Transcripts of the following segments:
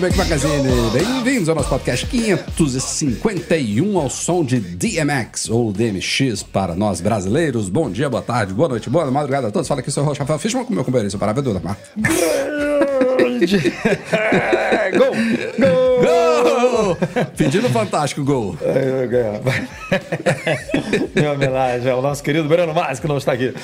Mac Magazine, bem-vindos ao nosso podcast 551 ao som de DMX ou DMX para nós brasileiros. Bom dia, boa tarde, boa noite, boa madrugada a todos. Fala aqui, sou o Rocha Rafael Fishman com meu companheiro, seu parável da Marca. Gol! Gol! Gol! Pedindo fantástico gol. Eu ganhar. Minha homenagem ao nosso querido Breno Márcio, que não está aqui.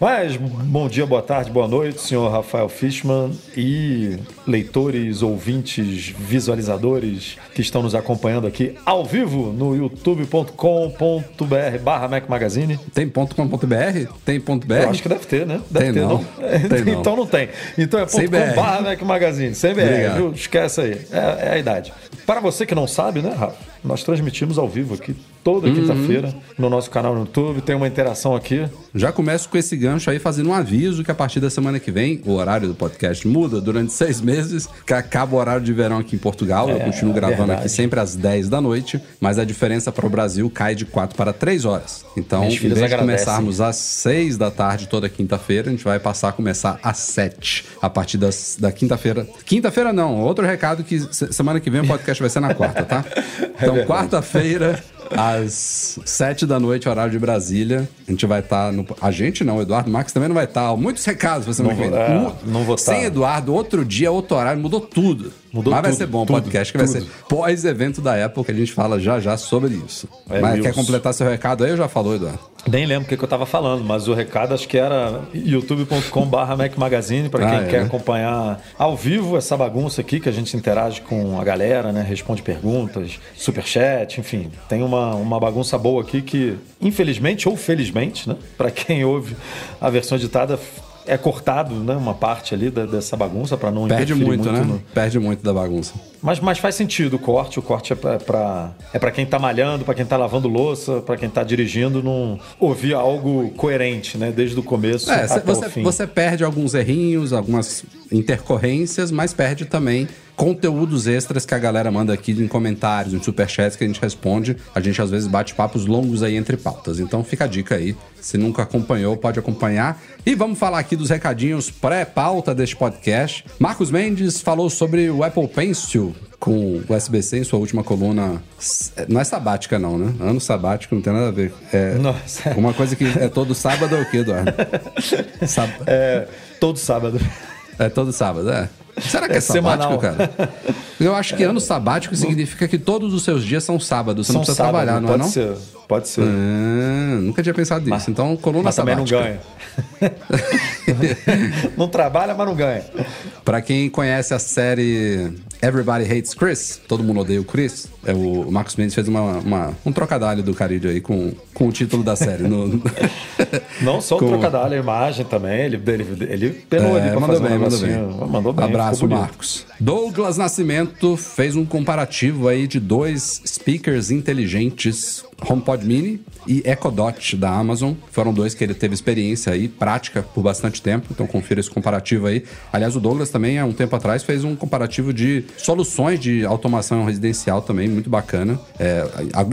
Mas bom dia, boa tarde, boa noite, senhor Rafael Fishman e leitores, ouvintes, visualizadores que estão nos acompanhando aqui ao vivo no youtube.com.br barra Mac Magazine. Tem ponto .com.br? Tem ponto .br? Eu acho que deve ter, né? Deve Tem ter, não. Tem não. então não tem. Então é Sem ponto com barra Mac Magazine, sem BR, Obrigado. viu? Esquece aí. É, é a idade. Para você que não sabe, né, Rafa? Nós transmitimos ao vivo aqui toda Uhum. quinta-feira no nosso canal no YouTube. Tem uma interação aqui. Já começo com esse gancho aí, fazendo um aviso que a partir da semana que vem, o horário do podcast muda durante seis meses, que acaba o horário de verão aqui em Portugal. Eu É, continuo gravando verdade. aqui sempre às 10 da noite, mas a diferença para o Brasil cai de 4 para 3 horas. Então, Minhas em vez de começarmos às 6 da tarde toda quinta-feira, a gente vai passar a começar às 7, a partir das, da quinta-feira. Quinta-feira não, outro recado que se- semana que vem o podcast vai ser na quarta, tá? Então, verdade. quarta-feira, às 7 da noite, horário de Brasília, a gente vai estar no. A gente não, o Eduardo Marques também não vai estar. Muitos recados pra semana Não que vou- vem. é, Mu- não vou Sem estar. Eduardo, outro dia, outro horário, mudou tudo. Mudou Mas vai tudo, ser bom o podcast, que vai tudo. ser pós-evento da Apple, que a gente fala já já sobre isso. É, Mas quer completar seu recado aí? Eu já falou, Eduardo. Nem lembro o que, que eu estava falando, mas o recado acho que era youtube.com.br Mac Magazine para quem Ah, é, quer né? acompanhar ao vivo essa bagunça aqui que a gente interage com a galera, né? Responde perguntas, superchat, enfim. Tem uma, uma bagunça boa aqui que, infelizmente ou felizmente, né? Para quem ouve a versão editada, é cortado né? uma parte ali da- dessa bagunça para não Perde interferir muito, né? no- Perde muito da bagunça. mas, mas faz sentido o corte. O corte é pra, pra- é pra quem tá malhando, pra quem tá lavando louça, pra quem tá dirigindo, não ouvir algo coerente, né? Desde o começo É, até você, o fim. você perde alguns errinhos, algumas intercorrências, mas perde também conteúdos extras que a galera manda aqui em comentários, em superchats que a gente responde. A gente às vezes bate papos longos aí entre pautas. Então fica a dica aí. Se nunca acompanhou, pode acompanhar. E vamos falar aqui dos recadinhos pré-pauta deste podcast. Marcos Mendes falou sobre o Apple Pencil com o SBC em sua última coluna. Não é sabática, não, né? Ano sabático não tem nada a ver. É Nossa. uma coisa que é todo sábado é o quê, Eduardo? Sab- É, todo sábado. é todo sábado, é. Será que é, É sabático, semanal. cara? Eu acho que ano sabático significa que todos os seus dias são sábados. Você não São precisa sábado, trabalhar, não é não? ser. Pode ser. Ah, nunca tinha pensado nisso. então, coluna mas também não sabática. ganha. não trabalha, mas não ganha. Pra quem conhece a série Everybody Hates Chris, todo mundo odeia o Chris, é o Marcos Mendes fez uma, uma- um trocadilho do Carilho aí com, com o título da série. No... Não só o Com- trocadilho, a imagem também. Ele, ele, ele ali É, pra mandou bem, um mandou bem. Mandou bem. Abraço. Marcos. Douglas Nascimento fez um comparativo aí de dois speakers inteligentes, HomePod Mini e Echo Dot da Amazon. Foram dois que ele teve experiência aí, prática por bastante tempo, então confira esse comparativo aí. Aliás, o Douglas também, há um tempo atrás, fez um comparativo de soluções de automação residencial também, muito bacana, é,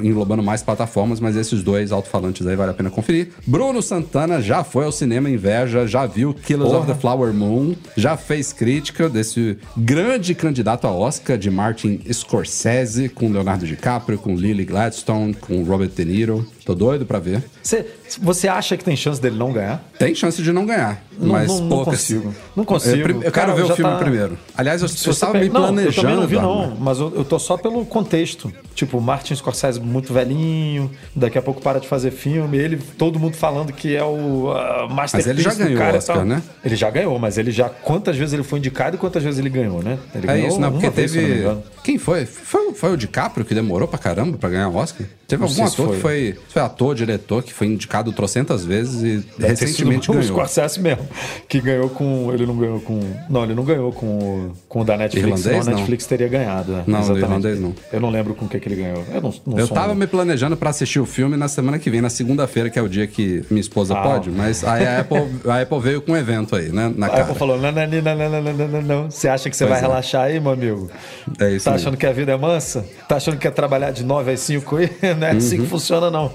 englobando mais plataformas, mas esses dois alto-falantes aí vale a pena conferir. Bruno Santana já foi ao cinema Inveja, já viu Killers of the Flower Moon, já fez crítica desse grande candidato a Oscar de Martin Scorsese, com Leonardo DiCaprio, com Lily Gladstone, com Robert De Niro. Tô doido pra ver. Você, você acha que tem chance dele não ganhar? Tem chance de não ganhar, Não- mas não- não poucas. consigo. Não consigo. Eu, eu Cara, quero ver já o filme tá- primeiro. Aliás, eu, eu estava pega- me planejando. Não, eu também não vi, não. Mas eu, eu tô só pelo contexto. Tipo, Martin Scorsese muito velhinho, daqui a pouco para de fazer filme, ele, todo mundo falando que é o uh, masterpiece Mas ele já ganhou cara o. Oscar, né? Ele já ganhou, mas ele já. Quantas vezes ele foi indicado e quantas vezes ele ganhou, né? Ele É ganhou isso, não, porque vez, teve. Quem foi? foi? Foi o DiCaprio que demorou pra caramba pra ganhar o Oscar? Teve Não algum ator foi. que foi, foi ator, diretor, que foi indicado trocentas vezes e Deve recentemente sido o ganhou. Scorsese mesmo, que ganhou com... Ele não ganhou com... Não, ele não ganhou com, o- com o da Netflix, Irlandês, senão a não. Netflix teria ganhado. né? Não, Exatamente. irlandês, não. Eu não lembro com o que, que ele ganhou. Eu não, não Eu tava um- me planejando pra assistir o filme na semana que vem, na segunda-feira, que é o dia que minha esposa Ah. pode, mas aí a Apple, a Apple veio com um evento aí, né? Na A cara. Apple falou, não, não, não, não, não, não, não, não, não. Você acha que você Pois vai é. relaxar aí, meu amigo? É isso Tá mesmo. achando que a vida é mansa? Tá achando que quer trabalhar de 9 às 5 aí? Não é assim Uhum. que funciona, não.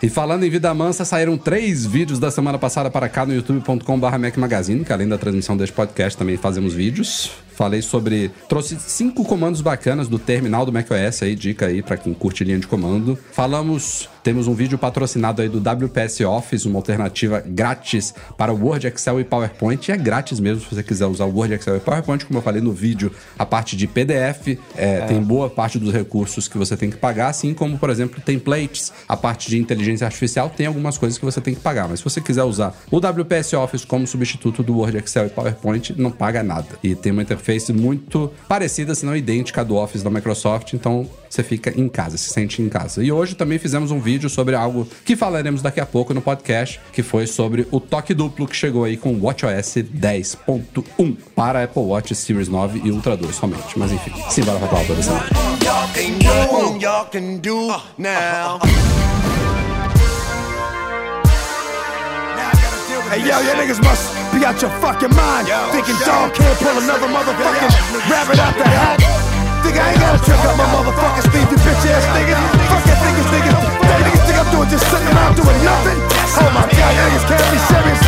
E falando em vida mansa, saíram três vídeos da semana passada para cá no youtube.com.br Mac Magazine, que além da transmissão deste podcast também fazemos vídeos. Falei sobre. Trouxe cinco comandos bacanas do terminal do macOS aí, dica aí pra quem curte linha de comando. Falamos. Temos um vídeo patrocinado aí do WPS Office, uma alternativa grátis para o Word, Excel e PowerPoint. E é grátis mesmo se você quiser usar o Word, Excel e PowerPoint. Como eu falei no vídeo, a parte de PDF é, tem boa parte dos recursos que você tem que pagar, assim como, por exemplo, templates, a parte de inteligência artificial, tem algumas coisas que você tem que pagar. Mas se você quiser usar o WPS Office como substituto do Word, Excel e PowerPoint, não paga nada. E tem uma interface muito parecida, se não idêntica, do Office da Microsoft, então você fica em casa, se sente em casa. E hoje também fizemos um vídeo sobre algo que falaremos daqui a pouco no podcast, que foi sobre o toque duplo que chegou aí com o WatchOS 10.1 para Apple Watch Series 9 e Ultra 2 somente. Mas enfim, simbora pra pauta da semana. Hey yo, you niggas must be out your fucking mind. Thinking dog can't pull another motherfucking rabbit out the hat. Think I ain't gotta trick up my motherfucking sleeve, you bitch ass niggas. Fuck that niggas, niggas. That niggas think I'm doing just sitting around doing nothing. Oh my god, niggas can't be serious.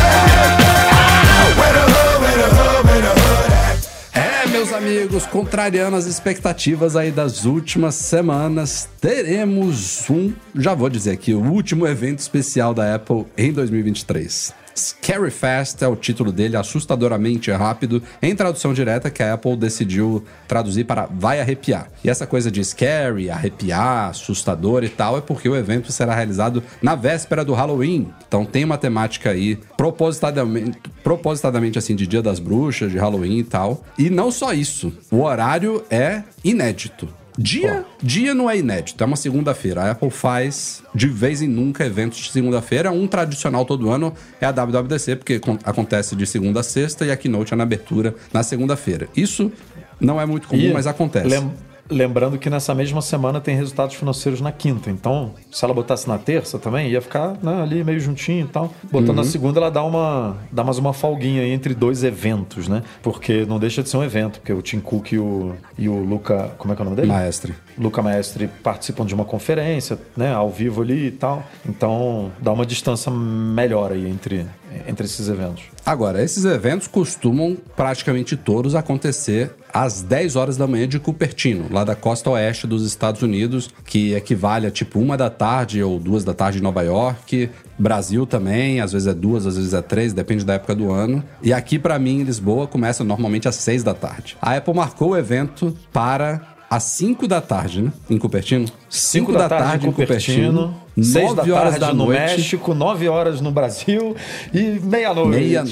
Where the hood, where the hood, where the hood at? É, meus amigos, contrariando as expectativas aí das últimas semanas, teremos um, já vou dizer aqui, o último evento especial da Apple em 2023. Scary Fast é o título dele, assustadoramente rápido, em tradução direta que a Apple decidiu traduzir para vai arrepiar. E essa coisa de scary, arrepiar, assustador e tal, é porque o evento será realizado na véspera do Halloween. Então tem uma temática aí propositadamente, propositadamente assim de Dia das Bruxas, de Halloween e tal. E não só isso, o horário é inédito. Dia, dia não é inédito, é uma segunda-feira. A Apple faz de vez em nunca eventos de segunda-feira. Um tradicional todo ano é a WWDC, porque con- acontece de segunda a sexta e a Keynote é na abertura na segunda-feira. Isso não é muito comum, E mas acontece. lem- lembrando que nessa mesma semana tem resultados financeiros na quinta. Então, se ela botasse na terça também, ia ficar né, ali meio juntinho e tal. Botando Uhum. na segunda, ela dá uma dá mais uma folguinha aí entre dois eventos, né? Porque não deixa de ser um evento, porque o Tim Cook e o, e o Luca. Como é que é o nome dele? Maestre. Luca Maestre participam de uma conferência, né, ao vivo ali e tal. Então, dá uma distância melhor aí entre, entre esses eventos. Agora, esses eventos costumam praticamente todos acontecer às 10 horas da manhã de Cupertino, lá da costa oeste dos Estados Unidos, que equivale a tipo uma da tarde ou duas da tarde em Nova York. Brasil também, às vezes é duas, às vezes é três, depende da época do ano. E aqui, pra mim, em Lisboa, começa normalmente às 6 da tarde. A Apple marcou o evento para às 5 da tarde, né? Em Cupertino? 5 da, tarde, em Cupertino, 6 da 9 horas da no noite. México, 9 horas no Brasil e meia-noite. Meia...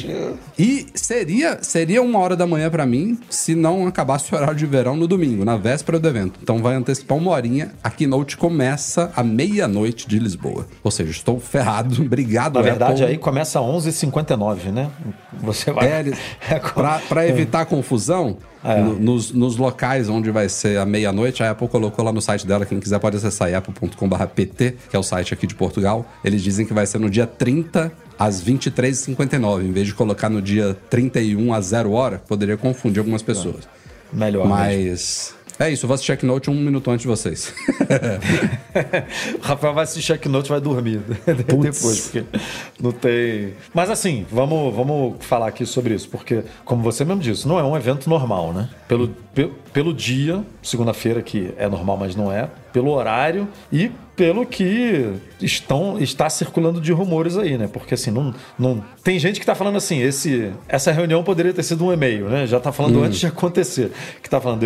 E seria, seria uma hora da manhã pra mim se não acabasse o horário de verão no domingo, na véspera do evento. Então vai antecipar uma horinha. A keynote começa à meia-noite de Lisboa. Ou seja, estou ferrado. Obrigado, Na verdade, Apple. aí começa às 11h59, né? Você vai... É, É pra, pra evitar confusão, É. no- nos, nos locais onde vai ser a meia-noite, a Apple colocou lá no site dela, quem quiser pode acessar aí, apple.com.pt, que é o site aqui de Portugal. Eles dizem que vai ser no dia 30 às 23h59, em vez de colocar no dia 31 às 0 hora, poderia confundir algumas pessoas. Melhor mesmo. Mas é isso, eu vou assistir checknote um minuto antes de vocês. O Rafael vai assistir Checknote e vai dormir depois, porque não tem. Mas assim, vamos, vamos falar aqui sobre isso, porque, como você mesmo disse, não é um evento normal, né? Pelo, pe- pelo dia, segunda-feira, que é normal, mas não é, pelo horário e pelo que estão, está circulando de rumores aí, né? Porque assim, não, não tem gente que está falando assim, esse, essa reunião poderia ter sido um e-mail, né? Já está falando hum. antes de acontecer. Que está falando,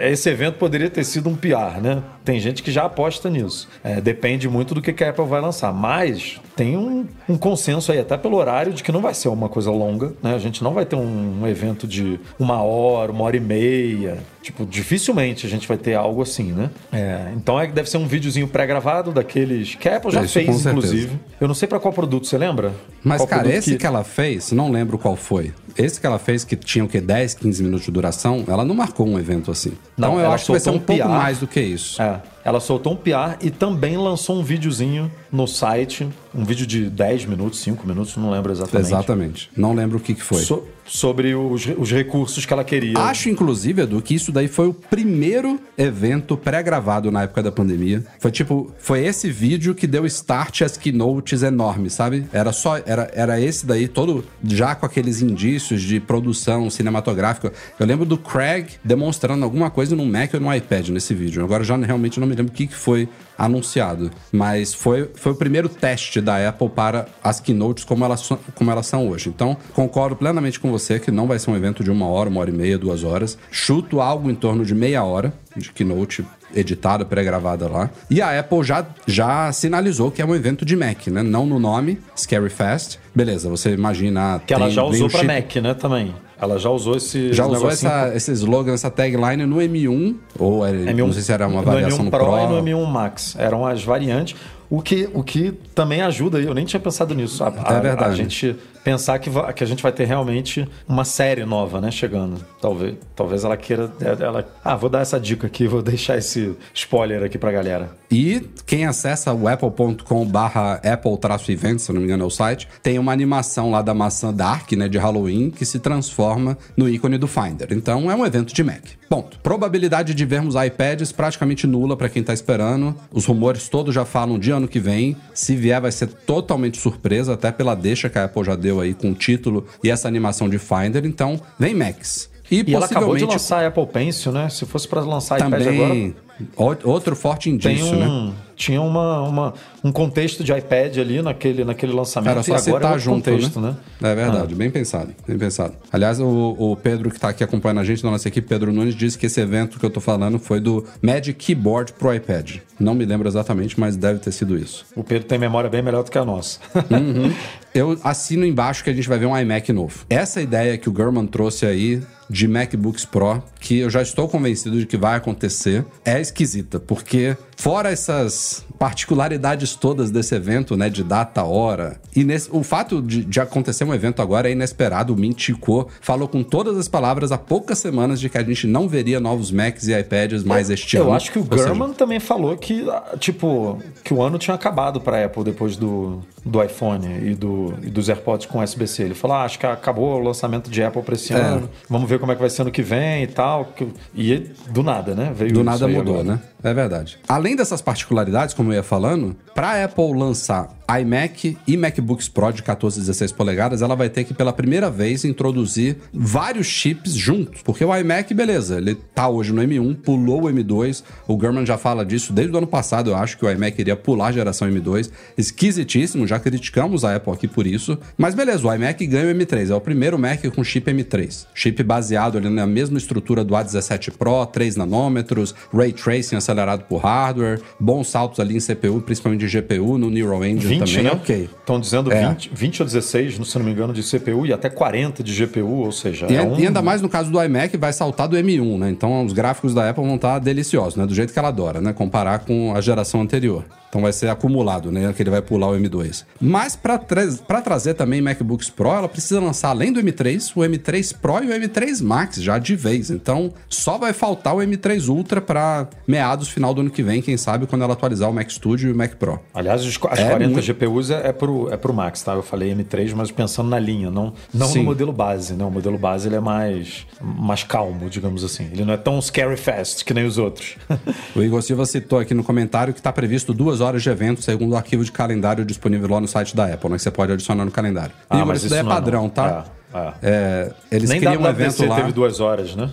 esse evento poderia ter sido um PR, né? Tem gente que já aposta nisso. É, depende muito do que a Apple vai lançar. Mas tem um, um, consenso aí, até pelo horário, de que não vai ser uma coisa longa, né? A gente não vai ter um, um evento de uma hora, uma hora e meia. Tipo, dificilmente a gente vai ter algo assim, né? É, então é, deve ser um videozinho pré-gravado daqueles que a Apple já Isso, fez, inclusive. Eu não sei para qual produto, você lembra? Mas, qual cara, esse que... que... ela fez, não lembro qual foi. Esse que ela fez, que tinha o quê? 10, 15 minutos de duração, ela não marcou um evento assim. Não, então eu acho que vai ser um, um pouco mais do que isso. É. Ela soltou um PR e também lançou um videozinho no site, um vídeo de 10 minutos, 5 minutos, não lembro exatamente. Exatamente. Não lembro o que, que foi. So, sobre os, os recursos que ela queria. Acho, inclusive, Edu, que isso daí foi o primeiro evento pré-gravado na época da pandemia. Foi tipo, foi esse vídeo que deu start às keynotes enormes, sabe? Era só, era, era esse daí, todo já com aqueles indícios de produção cinematográfica. Eu lembro do Craig demonstrando alguma coisa no Mac ou no iPad nesse vídeo. Agora já realmente não me lembro o que, que foi anunciado. Mas foi, foi o primeiro teste da Apple para as keynotes como elas, como elas são hoje. Então, concordo plenamente com você que não vai ser um evento de uma hora, uma hora e meia, duas horas. Chuto algo em torno de meia hora de keynote editada, pré-gravada lá. E a Apple já, já sinalizou que é um evento de Mac, né? Não no nome, Scary Fast. Beleza, você imagina... Que ela já usou para Mac, né, também. Ela já usou esse. Já usou essa, esse slogan, essa tagline no M1, ou era, M1, não sei se era uma variação no, M1 no Pro. Pro e no M1 Max. Eram as variantes. O que, o que também ajuda, eu nem tinha pensado nisso. A, é verdade. A gente pensar que, que a gente vai ter realmente uma série nova, né, chegando. Talvez, talvez ela queira. Ela, ah, vou dar essa dica aqui, vou deixar esse spoiler aqui pra galera. E quem acessa o apple.com/barra apple-event, se não me engano é o site, tem uma animação lá da maçã Dark, né, de Halloween, que se transforma no ícone do Finder. Então é um evento de Mac. Ponto. Probabilidade de vermos iPads praticamente nula para quem tá esperando. Os rumores todos já falam de ano que vem. Se vier, vai ser totalmente surpresa, até pela deixa que a Apple já deu aí com o título e essa animação de Finder. Então, vem Max. E, e ela acabou de lançar a Apple Pencil, né? Se fosse para lançar também, iPad agora... Outro forte indício, um, né? Tinha uma, uma, um contexto de iPad ali naquele, naquele lançamento. Era só citar é junto, contexto, né? né? É verdade, ah. bem pensado, bem pensado. Aliás, o, o Pedro que está aqui acompanhando a gente da nossa equipe, Pedro Nunes, disse que esse evento que eu estou falando foi do Magic Keyboard pro iPad. Não me lembro exatamente, mas deve ter sido isso. O Pedro tem memória bem melhor do que a nossa. Uhum. Eu assino embaixo que a gente vai ver um iMac novo. Essa ideia que o Gurman trouxe aí de MacBooks Pro, que eu já estou convencido de que vai acontecer, é esquisita, porque fora essas particularidades todas desse evento, né, de data, hora, e nesse, o fato de, de, acontecer um evento agora é inesperado. O Mint Chico falou com todas as palavras há poucas semanas de que a gente não veria novos Macs e iPads mais este eu ano. Eu acho que o Gurman seja... também falou que, tipo, que o ano tinha acabado para Apple depois do, do iPhone e, do, e dos AirPods com USB-C. Ele falou, ah, acho que acabou o lançamento de Apple para esse é. ano. Vamos ver como é que vai ser ano que vem e tal. E do nada, né? Veio do nada mudou, agora. né? É verdade. Além dessas particularidades, como eu ia falando, para a Apple lançar iMac e MacBooks Pro de 14 e 16 polegadas, ela vai ter que pela primeira vez introduzir vários chips juntos. Porque o iMac, beleza, ele tá hoje no M1, pulou o M2. O Gurman já fala disso desde o ano passado, eu acho que o iMac iria pular a geração M2. Esquisitíssimo, já criticamos a Apple aqui por isso. Mas beleza, o iMac ganha o M3. É o primeiro Mac com chip M3. Chip baseado ali na mesma estrutura do A17 Pro, 3 nanômetros, Ray Tracing acelerado por hardware, bons saltos ali em CPU, principalmente GPU, no Neural Engine 20, também, né? ok. Estão dizendo é. 20, 20 ou 16, se não me engano, de CPU e até 40 de GPU, ou seja... E, é um... e ainda mais no caso do iMac, vai saltar do M1, né? Então os gráficos da Apple vão estar deliciosos, né? Do jeito que ela adora, né? Comparar com a geração anterior. Então vai ser acumulado, né? Que ele vai pular o M2. Mas para tra trazer também MacBooks Pro, ela precisa lançar além do M3, o M3 Pro e o M3 Max já de vez. Então só vai faltar o M3 Ultra para meados final do ano que vem, quem sabe quando ela atualizar o Mac Studio e o Mac Pro. Aliás, as é 40 muito... GPUs é, é, pro, é pro Max, tá? Eu falei M3, mas pensando na linha, não, não no modelo base, né? O modelo base ele é mais, mais calmo, digamos assim. Ele não é tão scary fast que nem os outros. o Igor Silva citou aqui no comentário que está previsto duas horas de evento, segundo o arquivo de calendário disponível lá no site da Apple, né? Que você pode adicionar no calendário. Ah, mas isso é, é padrão, não. tá? É. É, eles Nem queriam um evento lá. teve duas horas, né?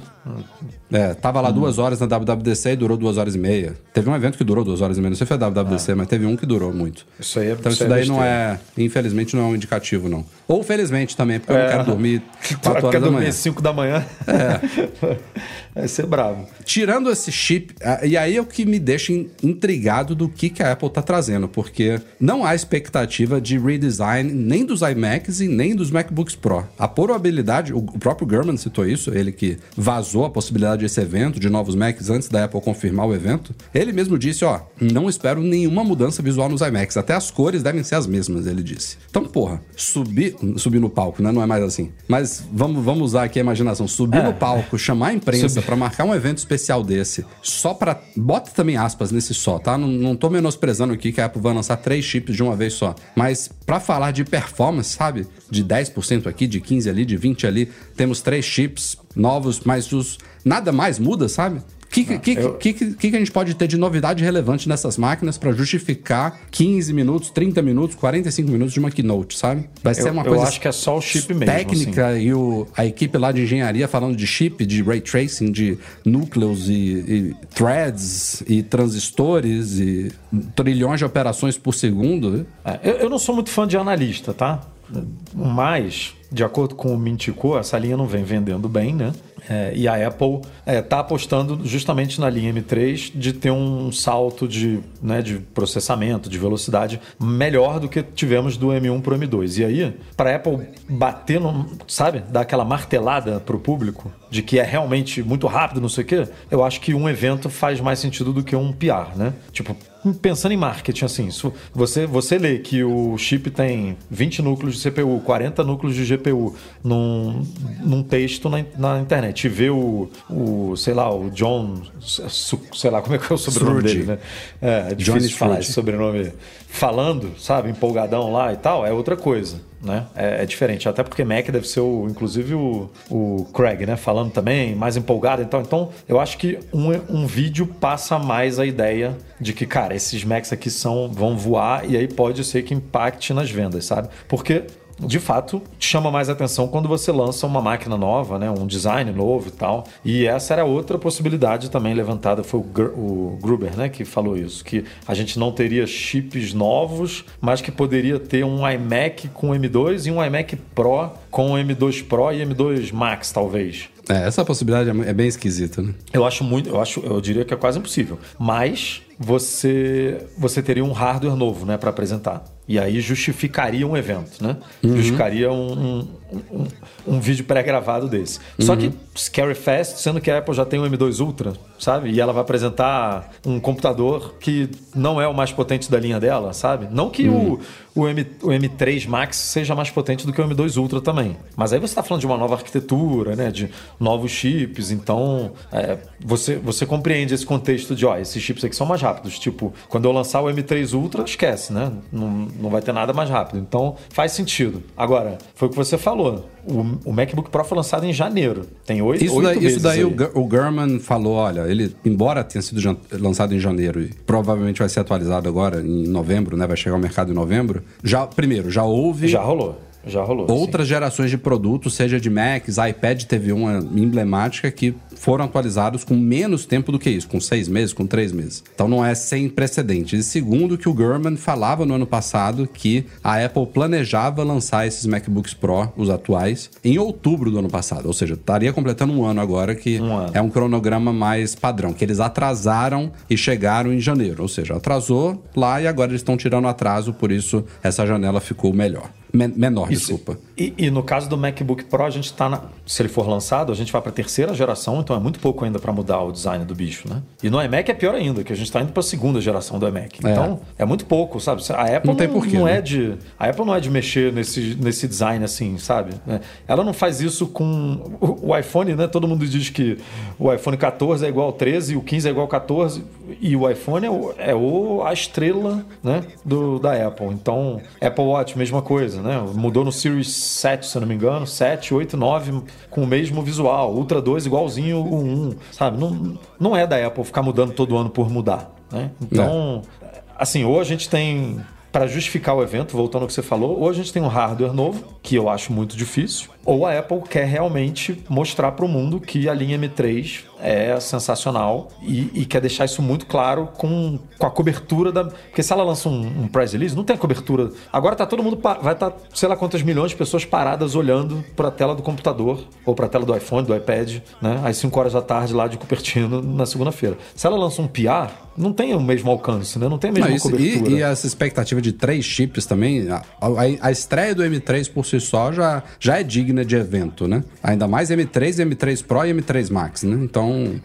É, tava lá duas horas na WWDC e durou duas horas e meia. Teve um evento que durou duas horas e meia. Não sei se foi a WWDC, mas teve um que durou muito. Isso aí é Então isso é daí não é, infelizmente, não é um indicativo, não. Ou felizmente também, porque eu não É. quero dormir quatro horas da dormir manhã. às 5 da manhã? É. Vai ser bravo. Tirando esse chip, ah, e aí é o que me deixa in- intrigado do que, que a Apple tá trazendo, porque não há expectativa de redesign nem dos iMacs e nem dos MacBooks Pro. A probabilidade, o próprio Gurman citou isso, ele que vazou a possibilidade desse evento, de novos Macs, antes da Apple confirmar o evento. Ele mesmo disse, ó, não espero nenhuma mudança visual nos iMacs, até as cores devem ser as mesmas, ele disse. Então, porra, subir, subir no palco, né? Não é mais assim. Mas vamos, vamos usar aqui a imaginação. Subir no palco, chamar a imprensa pra marcar um evento especial desse, só pra. Bota também aspas nesse só, tá? Não, não tô menosprezando aqui que a Apple vai lançar três chips de uma vez só. Mas pra falar de performance, sabe? De 10% aqui, de 15% ali, de 20% ali, temos três chips novos, mas os. Nada mais muda, sabe? O que, que, eu- que, que, que a gente pode ter de novidade relevante nessas máquinas pra justificar 15 minutos, 30 minutos, 45 minutos de uma keynote, sabe? Vai ser Eu- uma eu coisa acho que é só o chip mesmo, assim. técnica e o, a equipe lá de engenharia falando de chip, de ray tracing, de núcleos e, e threads e transistores e trilhões de operações por segundo. É, eu, eu não sou muito fã de analista, tá? Mas, de acordo com o Mintico, essa linha não vem vendendo bem, né? É, e a Apple está apostando justamente na linha M3 de ter um salto de, né, de processamento, de velocidade melhor do que tivemos do M1 para o M2. E aí, para a Apple bater, no, sabe, dar aquela martelada para o público de que é realmente muito rápido, não sei o quê, eu acho que um evento faz mais sentido do que um PR, né? Tipo, pensando em marketing, assim, você, você lê que o chip tem 20 núcleos de CPU, 40 núcleos de GPU num, num texto na, na internet e vê o, o, sei lá, o John, sei lá, como é que é o sobrenome Struge. dele, né? É, é difícil Johnny de falar esse sobrenome falando, sabe, empolgadão lá e tal, é outra coisa, né? É, é diferente, até porque Mac deve ser, o, inclusive, o, o Craig, né? Falando também, mais empolgado. Então, então eu acho que um, um vídeo passa mais a ideia de que, cara, esses Macs aqui são, vão voar e aí pode ser que impacte nas vendas, sabe? Porque de fato, chama mais atenção quando você lança uma máquina nova, né? um design novo e tal. E essa era outra possibilidade também levantada, foi o, Gr- o Gruber né? que falou isso, que a gente não teria chips novos, mas que poderia ter um iMac com M2 e um iMac Pro com M2 Pro e M2 Max, talvez. É, essa possibilidade é é bem esquisita, né? Eu acho muito, eu acho, eu diria que é quase impossível. Mas você você teria um hardware novo, né, para apresentar. E aí justificaria um evento, né? Justificaria um, um, um, um vídeo pré-gravado desse. Só que Scary Fast, sendo que a Apple já tem o M2 Ultra, sabe? E ela vai apresentar um computador que não é o mais potente da linha dela, sabe? Não que o, o, M, o M3 Max seja mais potente do que o M2 Ultra também. Mas aí você está falando de uma nova arquitetura, né? De novos chips. Então, é, você, você compreende esse contexto de, ó, esses chips aqui são mais rápidos. Tipo, quando eu lançar o M3 Ultra, esquece, né? Não, não vai ter nada mais rápido. Então, faz sentido. Agora, foi o que você falou. O, o MacBook Pro foi lançado em janeiro. Tem oito, Isso oito daí, isso daí aí. o, o Gurman falou, olha, ele, embora tenha sido lançado em janeiro e provavelmente vai ser atualizado agora em novembro, né? Vai chegar ao mercado em novembro. Já, primeiro, já houve Já rolou. Já rolou. sim. outras gerações de produtos, seja de Macs, iPad teve uma emblemática que foram atualizados com menos tempo do que isso, com seis meses, com três meses. Então não é sem precedentes. E segundo que o Gurman falava no ano passado que a Apple planejava lançar esses MacBooks Pro, os atuais, em outubro do ano passado. Ou seja, estaria completando um ano agora, que Um ano. é um cronograma mais padrão, que eles atrasaram e chegaram em janeiro. Ou seja, atrasou lá e agora eles estão tirando atraso, por isso essa janela ficou melhor. Men- menor, Isso. desculpa. E, e no caso do MacBook Pro, a gente está na. Se ele for lançado, a gente vai para a terceira geração, então é muito pouco ainda para mudar o design do bicho, né? E no iMac é pior ainda, que a gente está indo para a segunda geração do iMac. É. Então é muito pouco, sabe? A Apple Não tem porquê, não né? é de. A Apple não é de mexer nesse, nesse design assim, sabe? É. Ela não faz isso com. O, o iPhone, né? Todo mundo diz que o iPhone 14 é igual ao 13, o 15 é igual ao 14, e o iPhone é, o, é o, a estrela né? do, da Apple. Então, Apple Watch, mesma coisa, né? Mudou no Series 7, se eu não me engano, 7, 8, 9, com o mesmo visual. Ultra 2 igualzinho o 1, sabe? Não, não é da Apple ficar mudando todo ano por mudar, né? Então, assim, ou a gente tem para justificar o evento, voltando ao que você falou, ou a gente tem um hardware novo, que eu acho muito difícil, ou a Apple quer realmente mostrar para o mundo que a linha M3 é sensacional e, e, quer deixar isso muito claro com, com a cobertura da. Porque se ela lança um, um press release, não tem a cobertura. Agora tá todo mundo. Vai estar, tá, sei lá quantas milhões de pessoas paradas olhando para a tela do computador ou para a tela do iPhone, do iPad, né? Às 5 horas da tarde lá de Cupertino na segunda-feira. Se ela lança um PR, não tem o mesmo alcance, né? Não tem a mesma não, isso, cobertura. E, e, essa expectativa de três chips também, a, a, a, estreia do M3 por si só já, já é digna de evento, né? Ainda mais M3, M3 Pro e M3 Max, né? Então,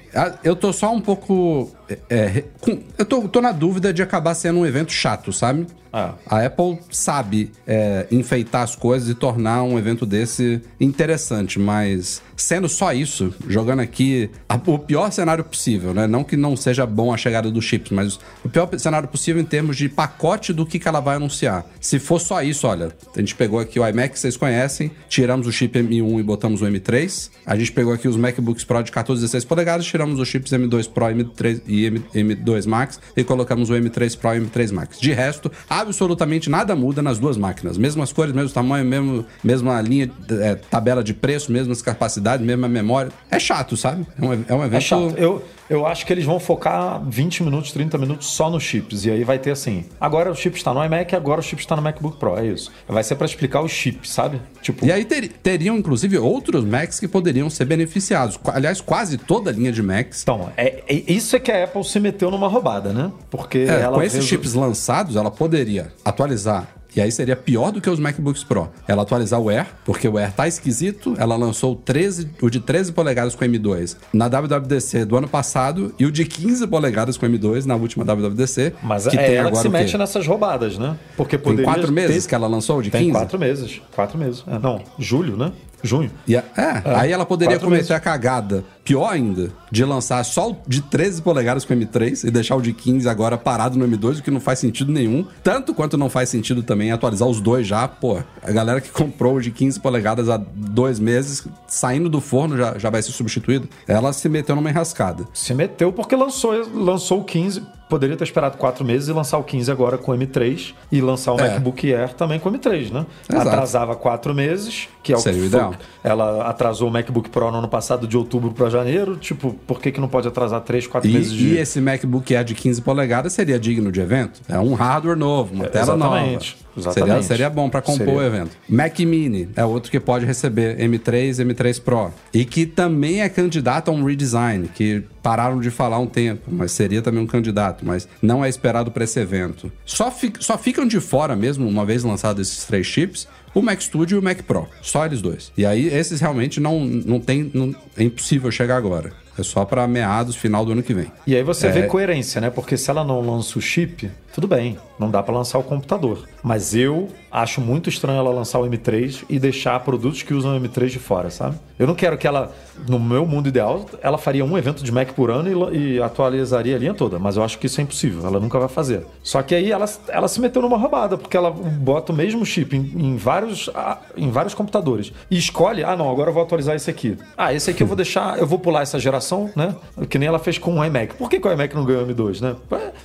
eu tô só um pouco é, é, com, eu tô, tô, na dúvida de acabar sendo um evento chato, sabe? Ah. A Apple sabe é, enfeitar as coisas e tornar um evento desse interessante, mas sendo só isso, jogando aqui a, o pior cenário possível, né? Não que não seja bom a chegada dos chips, mas o pior cenário possível em termos de pacote do que, que ela vai anunciar. Se for só isso, olha, a gente pegou aqui o iMac vocês conhecem, tiramos o chip M1 e botamos o M3. A gente pegou aqui os MacBooks Pro de 14 e 16 polegadas, tiramos os chips M2 Pro e M3 e M, 2 Max e colocamos o M3 Pro e M3 Max. De resto, absolutamente nada muda nas duas máquinas. Mesmas cores, mesmo tamanho, mesmo, mesma linha, é, tabela de preço, mesmas capacidades, mesma memória. É chato, sabe? É um, é um evento. É chato. Eu, eu acho que eles vão focar 20 minutos, 30 minutos só nos chips. E aí vai ter assim: agora o chip está no iMac, agora o chip está no MacBook Pro. É isso. Vai ser para explicar os chips, sabe? Tipo... E aí ter, teriam, inclusive, outros Macs que poderiam ser beneficiados. Aliás, quase toda a linha de Macs. Então, é, é isso é que a Apple se meteu numa roubada, né? Porque é, ela. Com esses chips lançados, ela poderia atualizar e aí seria pior do que os MacBooks Pro. Ela atualizar o Air, porque o Air tá esquisito. Ela lançou o, 13, o de 13 polegadas com M2 na WWDC do ano passado e o de 15 polegadas com M2 na última WWDC. Mas que é tem ela agora que se mete nessas roubadas, né? Porque poderia... Tem quatro meses ter... que ela lançou de tem 15? Tem quatro meses. Quatro meses. É, não, julho, né? Junho. A, é, é, aí ela poderia cometer meses. a cagada, pior ainda, de lançar só o de 13 polegadas com M3 e deixar o de 15 agora parado no M2, o que não faz sentido nenhum. Tanto quanto não faz sentido também atualizar os dois já. Pô, a galera que comprou o de 15 polegadas há dois meses, saindo do forno, já, já vai ser substituído. Ela se meteu numa enrascada. Se meteu porque lançou, lançou o 15 poderia ter esperado quatro meses e lançar o 15 agora com o M3 e lançar o é. MacBook Air também com o M3, né? Exato. Atrasava quatro meses, que é o Seria que ideal. Ela atrasou o MacBook Pro no ano passado de outubro para janeiro. Tipo, por que, que não pode atrasar três, quatro e, meses de... E esse MacBook Air de 15 polegadas seria digno de evento? É um hardware novo, uma é, tela exatamente, nova. Exatamente. Seria, seria bom para compor seria. o evento. Mac Mini é outro que pode receber M3, M3 Pro. E que também é candidato a um redesign, que pararam de falar um tempo, mas seria também um candidato, mas não é esperado para esse evento. Só, fi só ficam de fora mesmo, uma vez lançados esses três chips, o Mac Studio e o Mac Pro. Só eles dois. E aí, esses realmente não, não tem. Não, é impossível chegar agora. É só para meados, final do ano que vem. E aí você é... vê coerência, né? Porque se ela não lança o chip, tudo bem, não dá para lançar o computador. Mas eu acho muito estranho ela lançar o M3 e deixar produtos que usam o M3 de fora, sabe? Eu não quero que ela, no meu mundo ideal, ela faria um evento de Mac por ano e, e atualizaria a linha toda. Mas eu acho que isso é impossível, ela nunca vai fazer. Só que aí ela, ela se meteu numa roubada, porque ela bota o mesmo chip em, em vários, em vários computadores e escolhe, ah não, agora eu vou atualizar esse aqui. Ah, esse aqui eu vou deixar, eu vou pular essa geração, né? Que nem ela fez com o iMac. Por que, que o iMac não ganhou M2, né?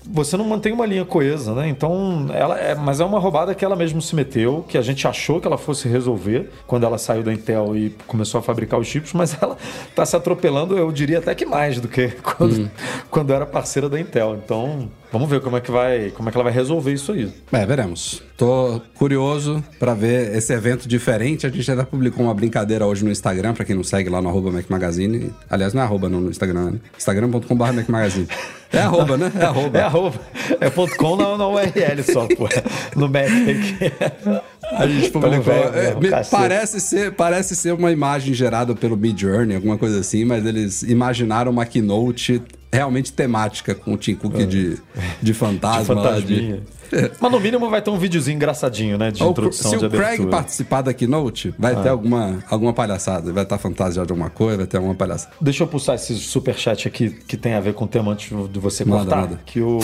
Você não mantém uma linha coesa, né? Então, ela é, mas é uma roubada que ela mesmo se meteu, que a gente achou que ela fosse resolver quando ela saiu da Intel e começou a fabricar os chips, mas ela está se atropelando, eu diria até que mais do que quando, uhum. quando era parceira da Intel. Então, Vamos ver como é que vai, como é que ela vai resolver isso aí. É, veremos. Tô curioso para ver esse evento diferente. A gente já publicou uma brincadeira hoje no Instagram, para quem não segue lá no arroba Magazine. Aliás, não é arroba no Instagram, né? Instagram.com.br Magazine. É arroba, né? É arroba. É arroba. É ponto .com na, na URL só, pô. No Mac. A gente publicou. É, parece, ser, parece ser uma imagem gerada pelo Mid Journey, alguma coisa assim, mas eles imaginaram uma keynote realmente temática com o Tim Cook é. de, de fantasma. De Mas no mínimo vai ter um videozinho engraçadinho, né? De Ou, introdução se de abertura. Se o Craig participar da Keynote, vai ah. ter alguma, alguma palhaçada. Vai estar fantasiado de alguma coisa, vai ter alguma palhaçada. Deixa eu pulsar esse superchat aqui que tem a ver com o tema antes de você cortar. Nada. Que o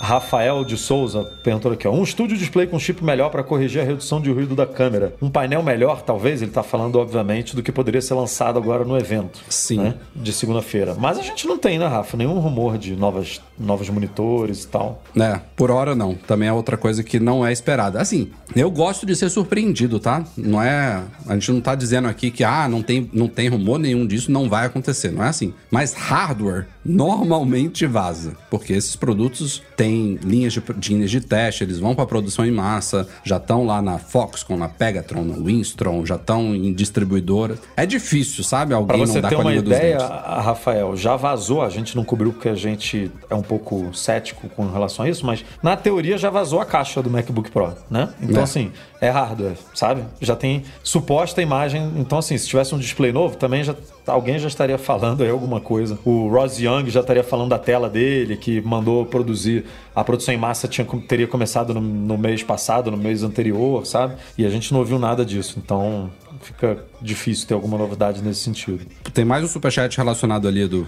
Rafael de Souza perguntou aqui, ó. Um estúdio display com chip melhor para corrigir a redução de ruído da câmera. Um painel melhor, talvez, ele está falando, obviamente, do que poderia ser lançado agora no evento. Sim. Né, de segunda-feira. Mas a gente não tem, né, Rafa? Nenhum rumor de novas novos monitores e tal. É, por hora não. Também é outra coisa que não é esperada. Assim, eu gosto de ser surpreendido, tá? Não é. A gente não tá dizendo aqui que, ah, não tem, não tem rumor nenhum disso, não vai acontecer. Não é assim. Mas hardware normalmente vaza. Porque esses produtos têm linhas de, linhas de teste, eles vão para produção em massa, já estão lá na Foxconn, na Pegatron, na Winstron, já estão em distribuidora. É difícil, sabe? Alguém Pra você não dá ter com a uma ideia, Rafael, já vazou, a gente não cobriu porque a gente é um pouco cético com relação a isso, mas na teoria já vazou a caixa do MacBook Pro, né? Então, É. assim, é hardware, sabe? Já tem suposta imagem. Então, assim, se tivesse um display novo, também já alguém já estaria falando aí alguma coisa. O Ross Young já estaria falando da tela dele, que mandou produzir. A produção em massa tinha, teria começado no, no mês passado, no mês anterior, sabe? E a gente não ouviu nada disso. Então, fica difícil ter alguma novidade nesse sentido. Tem mais um superchat relacionado ali do.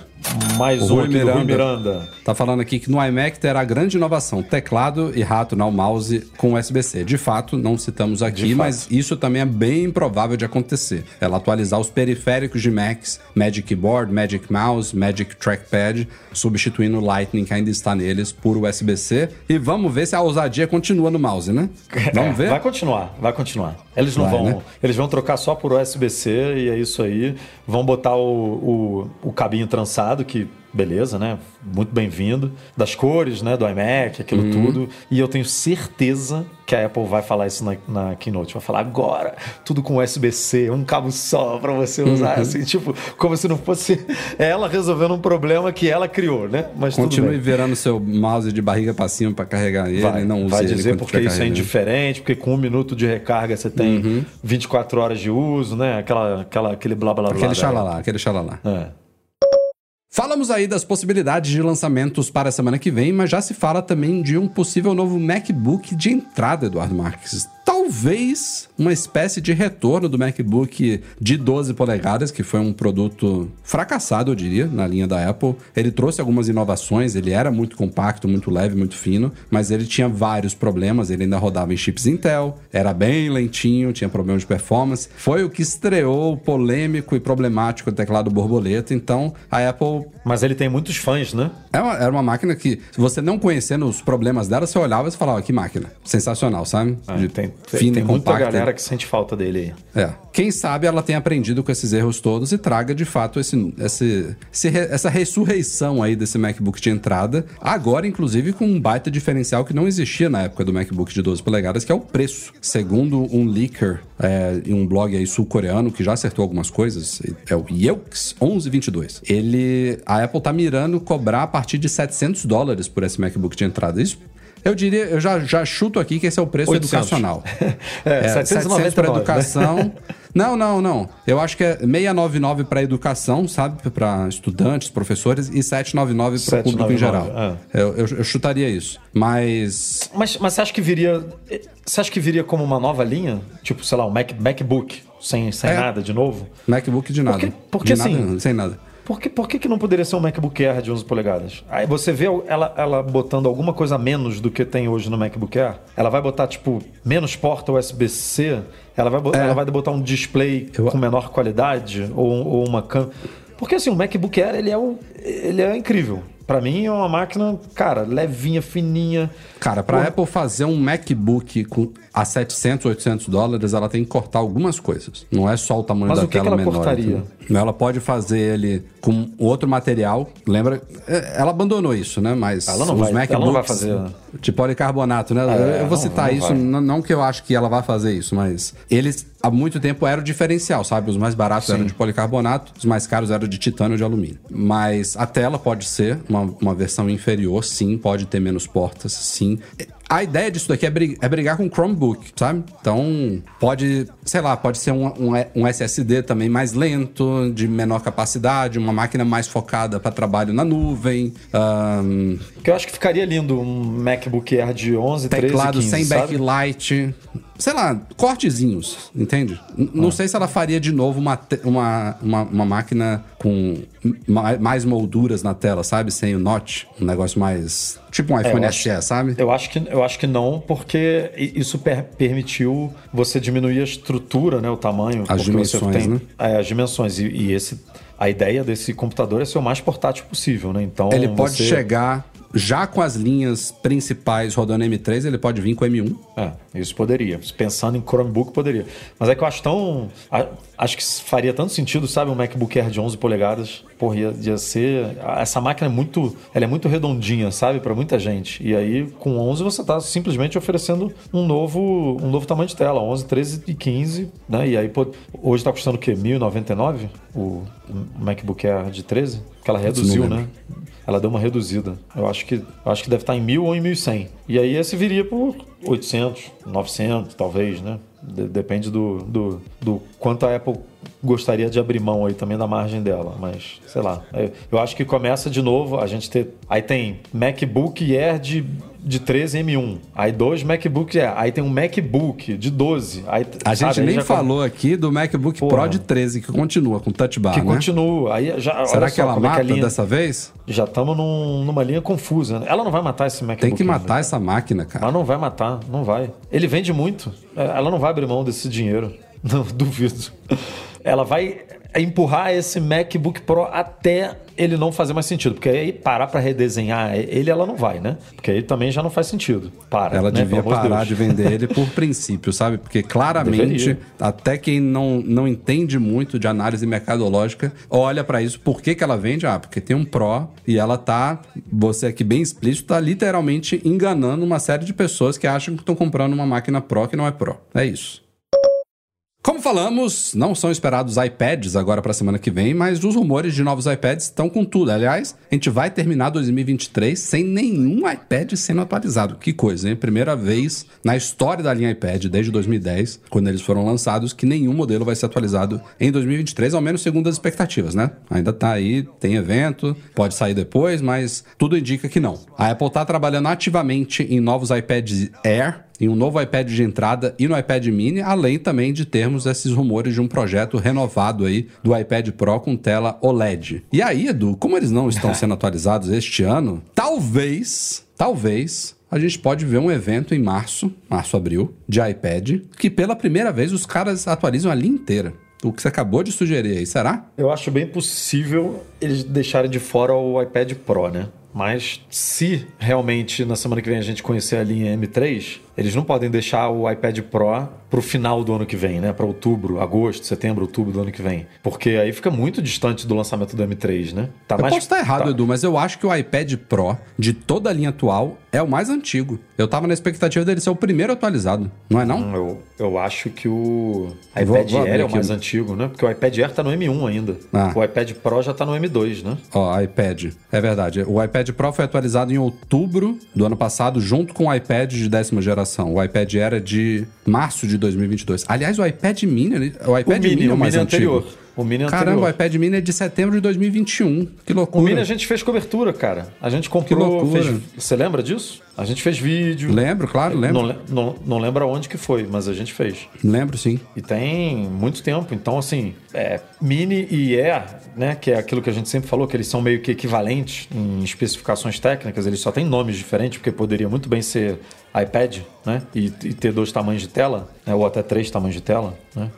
Mais O um Rui do Rui Miranda. Miranda. Tá falando aqui que no iMac terá grande inovação: teclado e rato no mouse com USB-C. De fato, não citamos aqui, mas isso também é bem improvável de acontecer. Ela atualizar os periféricos de Macs, Magic Keyboard, Magic Mouse, Magic Trackpad, substituindo o Lightning que ainda está neles por USB-C. E vamos ver se a ousadia continua no mouse, né? Vamos É, ver? Vai continuar, vai continuar. Eles não Vai, vão. né? Eles vão trocar só por USB-C e é isso aí. Vão botar o, o, o cabinho trançado, que beleza, né? Muito bem-vindo. Das cores, né? Do iMac, aquilo Uhum. tudo. E eu tenho certeza que a Apple vai falar isso na, na Keynote. Vai falar agora, tudo com USB-C, um cabo só pra você Uhum. usar, assim, tipo, como se não fosse ela resolvendo um problema que ela criou, né? Mas Continue virando seu mouse de barriga pra cima pra carregar ele Vai, e não use vai dizer porque isso é indiferente, porque com um minuto de recarga você tem Uhum. 24 horas de uso, né? Aquela, aquela, aquele blá blá blá. Aquele blá. xalalá, aquele xalalá. É. Falamos aí das possibilidades de lançamentos para a semana que vem, mas já se fala também de um possível novo MacBook de entrada, Eduardo Marques. Talvez uma espécie de retorno do MacBook de 12 polegadas, que foi um produto fracassado, eu diria, na linha da Apple. Ele trouxe algumas inovações, ele era muito compacto, muito leve, muito fino, mas ele tinha vários problemas. Ele ainda rodava em chips Intel, era bem lentinho, tinha problemas de performance. Foi o que estreou o polêmico e problemático teclado borboleta. Então a Apple Mas ele tem muitos fãs, né? é uma- era uma máquina que, se você não conhecendo os problemas dela, você olhava e falava, "Ó, que máquina. Sensacional, sabe? De É, tem tem, fina tem e muita galera que sente falta dele aí. É. Quem sabe ela tenha aprendido com esses erros todos e traga de fato esse, esse, esse essa ressurreição aí desse MacBook de entrada. Agora, inclusive, com um baita diferencial que não existia na época do MacBook de 12 polegadas, que é o preço. Segundo um leaker é, em um blog aí sul-coreano que já acertou algumas coisas, é o Yelks1122. Ele. A Apple tá mirando cobrar a partir de 700 dólares por esse MacBook de entrada. Isso. Eu diria, eu já, já chuto aqui que esse é o preço 800. educacional. É, 700 para 799, né? educação. Não, não, não. Eu acho que é 699 para educação, sabe? Para estudantes, professores, e 799 para o público em 799, geral. Eu, eu- eu chutaria isso. Mas. Mas, mas você acha que viria. Você acha que viria como uma nova linha? Tipo, sei lá, um Mac, MacBook, sem, sem É. nada de novo? MacBook de nada. Porque- porque de nada, assim- não, sem nada. Por que, por que, que não poderia ser um MacBook Air de 11 polegadas? Aí você vê ela, ela botando alguma coisa a menos do que tem hoje no MacBook Air. Ela vai botar, tipo, menos porta USB-C. Ela vai, bo- ela vai botar um display Eu- com menor qualidade ou, ou uma cam... Porque assim, o MacBook Air, ele é, ele é incrível. Pra mim é uma máquina, cara, levinha, fininha. Cara, pra Pô, Apple fazer um MacBook com a 700, 800 dólares, ela tem que cortar algumas coisas. Não é só o tamanho Mas da o que tela que ela menor. cortaria? entendeu? Ela pode fazer ele com outro material. Lembra? é, Ela abandonou isso, né? Mas Ela não os vai- ela MacBooks não vai fazer- de policarbonato, né? É, eu vou não- citar não isso, vai. não, que eu acho que ela vai fazer isso, mas eles há muito tempo eram o diferencial, sabe? Os mais baratos eram de policarbonato, os mais caros eram de titânio ou de alumínio. Mas a tela pode ser uma, uma versão inferior, sim, pode ter menos portas, sim. A ideia disso daqui é brig- é brigar com o Chromebook, sabe? Então, pode, sei lá, pode ser um, um, um SSD também mais lento, de menor capacidade, uma máquina mais focada para trabalho na nuvem, ahn, Que eu acho que ficaria lindo um MacBook Air de 11, 13, teclado 15, sem sabe? backlight. Sei lá, cortezinhos, entende? N- Não sei se ela faria de novo uma, uma, uma, uma máquina com ma- mais molduras na tela, sabe? Sem o notch. Um negócio mais. Tipo um iPhone É, eu acho- SE, sabe? Eu acho que, eu acho que não, porque isso per- permitiu você diminuir a estrutura, né, o tamanho. As dimensões, né? É, as dimensões. E, e esse, a ideia desse computador é ser o mais portátil possível, né? Então Ele pode você- chegar já com as linhas principais rodando M3, ele pode vir com M1. É, isso poderia. Pensando em Chromebook, poderia. Mas é que eu acho tão. Acho que faria tanto sentido, sabe, um MacBook Air de 11 polegadas. Porra, ia, ia ser. Essa máquina é muito. Ela é muito redondinha, sabe, para muita gente. E aí, com 11, você tá simplesmente oferecendo um novo, um novo tamanho de tela: 11, 13 e 15, né? E aí, pô, hoje tá custando o quê? 1.099 o MacBook Air de 13? Que ela reduziu, né? Ela deu uma reduzida. Eu acho que, eu acho que deve estar em 1.000 ou em 1.100. E aí esse viria por 800, 900, talvez, né? Depende do, do, do quanto a Apple gostaria de abrir mão aí também da margem dela, mas sei lá. Eu acho que começa de novo a gente ter. Aí tem MacBook Air de de 13 M1. Aí dois MacBook Air. Aí tem um MacBook de 12. Aí, a gente sabe, nem falou aqui do MacBook Porra. Pro de 13, que continua com Touch Bar, que né? continua. Aí já, Será que ela mata é que linha... dessa vez? Já estamos num, numa linha confusa. Ela não vai matar esse MacBook. Tem que matar né? essa máquina, cara. Ela não vai matar, não vai. Ele vende muito. É, ela não vai abrir mão desse dinheiro. Não, duvido. Ela vai empurrar esse MacBook Pro até ele não fazer mais sentido. Porque aí parar para redesenhar ele, ela não vai, né? Porque aí também já não faz sentido. Para. Ela né? devia parar de vender ele por princípio, sabe? Porque claramente, Deveria. até quem não, não entende muito de análise mercadológica, olha para isso. Por que, que ela vende? Ah, porque tem um Pro e ela tá, você aqui bem explícito, tá literalmente enganando uma série de pessoas que acham que estão comprando uma máquina Pro que não é Pro. É isso. Como falamos, não são esperados iPads agora para a semana que vem, mas os rumores de novos iPads estão com tudo. Aliás, a gente vai terminar 2023 sem nenhum iPad sendo atualizado. Que coisa, hein? Primeira vez na história da linha iPad, desde 2010, quando eles foram lançados, que nenhum modelo vai ser atualizado em 2023, ao menos segundo as expectativas, né? Ainda tá aí, tem evento, pode sair depois, mas tudo indica que não. A Apple está trabalhando ativamente em novos iPads Air em um novo iPad de entrada e no iPad mini, além também de termos esses rumores de um projeto renovado aí do iPad Pro com tela OLED. E aí, Edu, como eles não estão sendo atualizados este ano, talvez, talvez a gente pode ver um evento em março, março, abril, de iPad, que pela primeira vez os caras atualizam a linha inteira. O que você acabou de sugerir aí, será? Eu acho bem possível eles deixarem de fora o iPad Pro, né? Mas se realmente na semana que vem a gente conhecer a linha M3, eles não podem deixar o iPad Pro para o final do ano que vem, né? Para outubro, agosto, setembro, outubro do ano que vem. Porque aí fica muito distante do lançamento do M3, né? Tá eu mais... posso estar errado, tá. Edu, mas eu acho que o iPad Pro de toda a linha atual é o mais antigo. Eu tava na expectativa dele ser o primeiro atualizado, não é não? Hum, eu, eu acho que o iPad vou, vou Air é o mais antigo, né? Porque o iPad Air tá no M1 ainda. Ah. O iPad Pro já tá no M2, né? Ó, iPad. É verdade. O iPad Pro foi atualizado em outubro do ano passado, junto com o iPad de décima geração. O iPad é de março de 2022. Aliás, o iPad Mini, o iPad o Mini, Mini é o mais antigo. Anterior. O Mini Caramba, anterior. o iPad Mini é de setembro de 2021. Que loucura. O Mini a gente fez cobertura, cara. A gente comprou. Fez... Você lembra disso? A gente fez vídeo. Lembro, claro, lembro. Não, não, não lembro onde que foi, mas a gente fez. Lembro, sim. E tem muito tempo. Então, assim, é, Mini e Air, né? Que é aquilo que a gente sempre falou, que eles são meio que equivalentes em especificações técnicas. Eles só têm nomes diferentes, porque poderia muito bem ser iPad, né? E, e, ter dois tamanhos de tela, né? ou até três tamanhos de tela, né?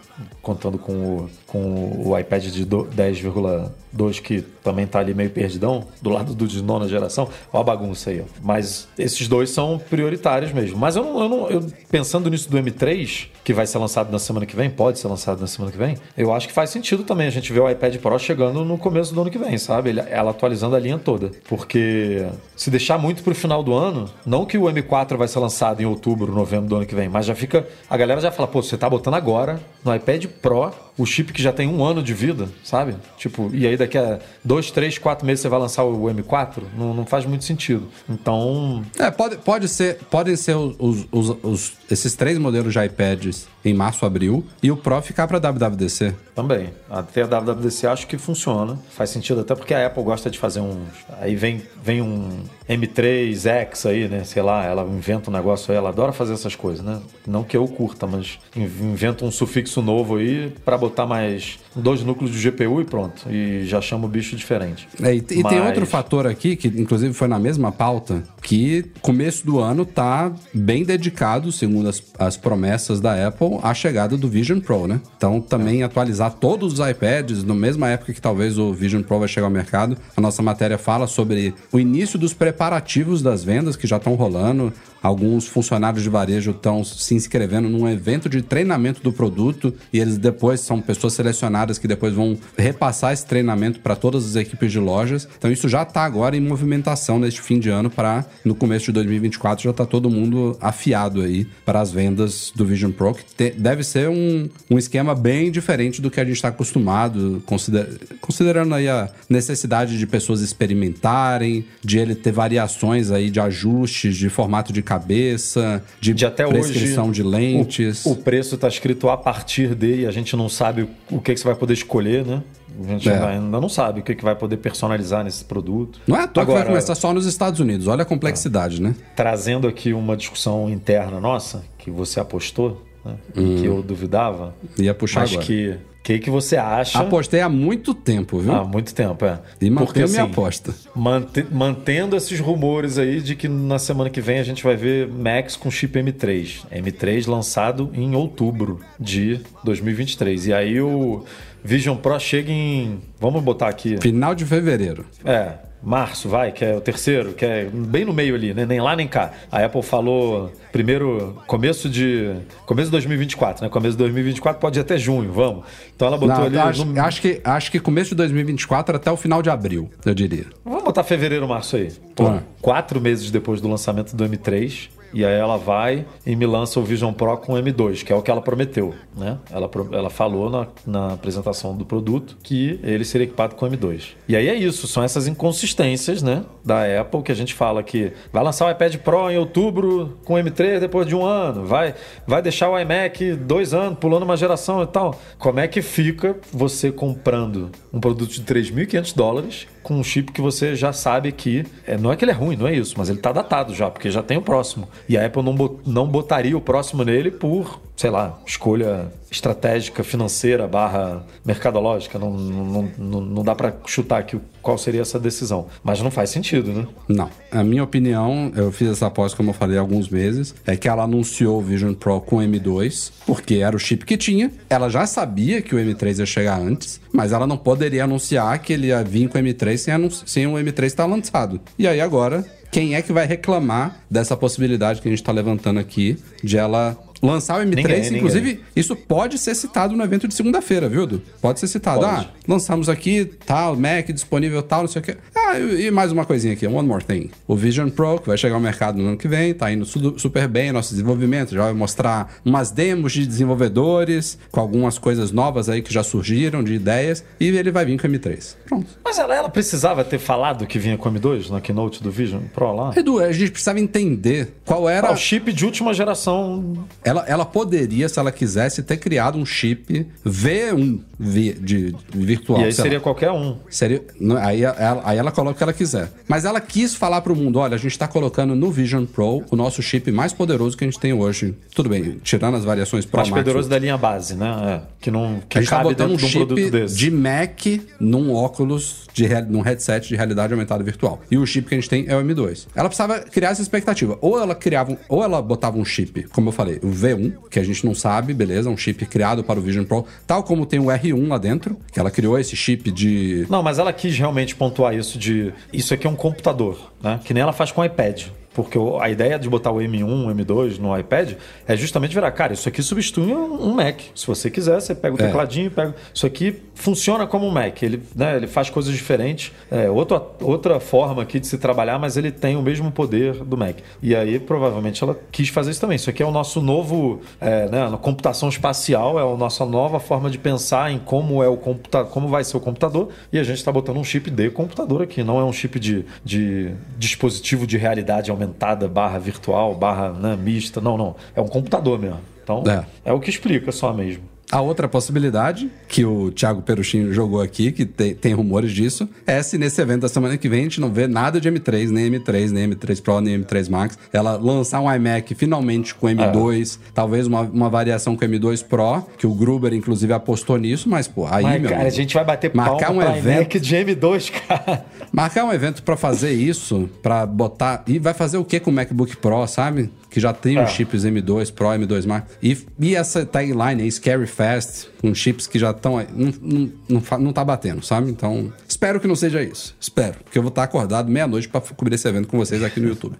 Contando com o, com o iPad de 10,2 que também está ali meio perdidão, do lado do de nona geração. Olha a bagunça aí, ó. Mas esses dois são prioritários mesmo. Mas eu não, eu não eu, pensando nisso do M3, que vai ser lançado na semana que vem, pode ser lançado na semana que vem, eu acho que faz sentido também a gente ver o iPad Pro chegando no começo do ano que vem, sabe? Ele, ela atualizando a linha toda. Porque se deixar muito pro final do ano, não que o M4 vai ser lançado em outubro, novembro do ano que vem, mas já fica. A galera já fala, pô, você tá botando agora no iPad Pro o chip que já tem um ano de vida, sabe? Tipo, e aí daqui a dois, três, quatro meses você vai lançar o M4? Não, não faz muito sentido. Então. É, pode, pode ser, podem ser os, os, os, esses três modelos de iPads em março, abril, e o Pro ficar para WWDC. Também. Até a WWDC acho que funciona. Faz sentido, até porque a Apple gosta de fazer uns. Aí vem, vem um M3X aí, né? Sei lá, ela inventa um negócio aí, ela adora fazer essas coisas, né? Não que eu curta, mas inventa um sufixo novo aí para botar botar mais dois núcleos de GPU e pronto. E já chama o bicho diferente. É, e, e Mas- tem outro fator aqui, que inclusive foi na mesma pauta, que começo do ano tá bem dedicado, segundo as, as promessas da Apple, à chegada do Vision Pro, né? Então também atualizar todos os iPads, na mesma época que talvez o Vision Pro vai chegar ao mercado. A nossa matéria fala sobre o início dos preparativos das vendas que já estão rolando. Alguns funcionários de varejo estão se inscrevendo num evento de treinamento do produto e eles depois são pessoas selecionadas que depois vão repassar esse treinamento para todas as equipes de lojas. Então isso já está agora em movimentação neste fim de ano para no começo de 2024 já está todo mundo afiado aí para as vendas do Vision Pro, que te- deve ser um, um esquema bem diferente do que a gente está acostumado, consider- considerando aí a necessidade de pessoas experimentarem, de ele ter variações aí de ajustes, de formato de cabeça, de, De até prescrição hoje. de lentes. O, o preço está escrito a partir de, e a gente não sabe o que, que você vai poder escolher, né? A gente É. ainda- não sabe o que, que vai poder personalizar nesse produto. Não é à toa que vai Agora, começar só nos Estados Unidos. Olha a complexidade, né? Trazendo aqui uma discussão interna nossa, que você apostou, né? e Hum. que eu duvidava. Ia puxar mas agora. que que que você acha? Apostei há muito tempo, viu? Há muito tempo, é. e mantenho Porque, minha assim, aposta. Mante- mantendo esses rumores aí de que na semana que vem a gente vai ver Max com chip M3. M3 lançado em outubro de 2023. E aí o Vision Pro chega em. Vamos botar aqui. Final de fevereiro. É, março, vai, que é o terceiro, que é bem no meio ali, né? Nem lá nem cá. A Apple falou primeiro começo de. Começo de 2024, né? Começo de 2024 pode ir até junho, vamos. Então ela botou Não, ali. acho, no- acho que, acho que começo de 2024 até o final de abril, eu diria. Vamos botar fevereiro, março aí. Pô, Ah. Quatro meses depois do lançamento do M3. E aí ela vai e me lança o Vision Pro com o M2, que é o que ela prometeu, né? Ela, ela falou na, na apresentação do produto que ele seria equipado com o M2. E aí é isso, são essas inconsistências, né? Da Apple que a gente fala que vai lançar o iPad Pro em outubro com o M3 depois de um ano, vai, vai deixar o iMac dois anos, pulando uma geração e tal. Como é que fica você comprando um produto de 3.500 dólares com um chip que você já sabe que. é, não é que ele é ruim, não é isso, mas ele tá datado já, porque já tem o próximo. E a Apple não, não botaria o próximo nele por, sei lá, escolha estratégica, financeira, barra mercadológica. Não, não, não, não dá pra chutar aqui qual seria essa decisão. Mas não faz sentido, né? Não. A minha opinião, eu fiz essa aposta, como eu falei há alguns meses, é que ela anunciou o Vision Pro com o M2, porque era o chip que tinha. Ela já sabia que o M3 ia chegar antes, mas ela não poderia anunciar que ele ia vir com o M3 sem, sem o M3 estar lançado. E aí agora, quem é que vai reclamar dessa possibilidade que a gente está levantando aqui de ela lançar o M3? Ninguém, ninguém. Inclusive, isso pode ser citado no evento de segunda-feira, viu, Edu? Pode ser citado. Pode. Ah, lançamos aqui, tal, Mac disponível, tal, não sei o quê. Ah, e mais uma coisinha aqui, one more thing. O Vision Pro, que vai chegar ao mercado no ano que vem, tá indo su- super bem, nosso desenvolvimento, já vai mostrar umas demos de desenvolvedores, com algumas coisas novas aí que já surgiram, de ideias, e ele vai vir com o M3. Pronto. Mas ela, ela precisava ter falado que vinha com o M2 na keynote do Vision Pro lá? Edu, a gente precisava entender qual era... Ah, o chip de última geração. Ela, ela poderia, se ela quisesse, ter criado um chip V1 vi- de, de virtual. e aí sei lá. seria qualquer um. Seria, aí, ela, aí ela coloca o que ela quiser. Mas ela quis falar pro mundo: olha, a gente tá colocando no Vision Pro o nosso chip mais poderoso que a gente tem hoje. Tudo bem, tirando as variações Pro mais Max, poderoso da linha base, né? É, que não que a gente tá cabe botando dentro um de um chip de Mac num óculos, de, real- num headset de realidade aumentada virtual. E o chip que a gente tem é o M2. Ela precisava criar essa expectativa. Ou ela criava, ou ela botava um chip, como eu falei, o V1, que a gente não sabe, beleza, um chip criado para o Vision Pro, tal como tem o R1 lá dentro, que ela criou esse chip de Não, mas ela quis realmente pontuar isso de. Isso aqui é um computador, né? Que nem ela faz com o iPad. Porque a ideia de botar o M1, o M2 no iPad é justamente virar, cara, isso aqui substitui um Mac. Se você quiser, você pega o É. tecladinho, pega. Isso aqui funciona como um Mac. Ele, né, ele faz coisas diferentes. É outra, outra forma aqui de se trabalhar, mas ele tem o mesmo poder do Mac. E aí, provavelmente, ela quis fazer isso também. Isso aqui é o nosso novo. É, né, a computação espacial, é a nossa nova forma de pensar em como é o computa como vai ser o computador. E a gente está botando um chip de computador aqui, não é um chip de, de dispositivo de realidade aumentada, barra virtual, barra né, mista. Não, não. É um computador mesmo. Então, É. é o que explica só mesmo. A outra possibilidade, que o Thiago Peruchinho jogou aqui, que tem, tem, rumores disso, é se nesse evento da semana que vem a gente não vê nada de M3, nem M3, nem M3 Pro, nem M3 Max. Ela lançar um iMac finalmente com M2, é. talvez uma, uma variação com M2 Pro, que o Gruber inclusive apostou nisso, mas pô, aí, mas, meu cara, amigo, a gente vai bater marcar um evento iMac de M2, cara. Marcar um evento para fazer isso, para botar e vai fazer o que com o MacBook Pro, sabe? Que já tem é. os chips M2 Pro, M2 Max. E, e essa tagline aí, Scary Fast, com chips que já estão. Não, não, não, não tá batendo, sabe? Então, espero que não seja isso. Espero. Porque eu vou estar acordado meia-noite para cobrir esse evento com vocês aqui no YouTube.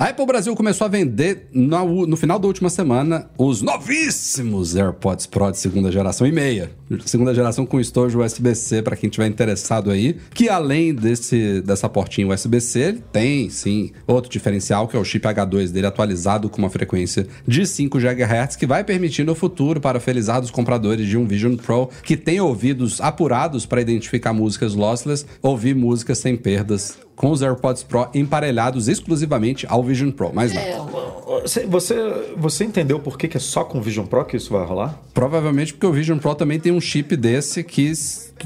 A Apple Brasil começou a vender no, no, final da última semana os novíssimos AirPods Pro de segunda geração e meia. Segunda geração com estojo USB-C para quem tiver interessado aí. Que além desse, dessa portinha USB-C, tem sim outro diferencial que é o chip H2 dele atualizado com uma frequência de 5 GHz que vai permitir no futuro para felizados compradores de um Vision Pro que tem ouvidos apurados para identificar músicas lossless, ouvir músicas sem perdas com os AirPods Pro emparelhados exclusivamente ao Vision Pro, mais nada. É, você, você entendeu por que, que é só com o Vision Pro que isso vai rolar? Provavelmente porque o Vision Pro também tem um chip desse que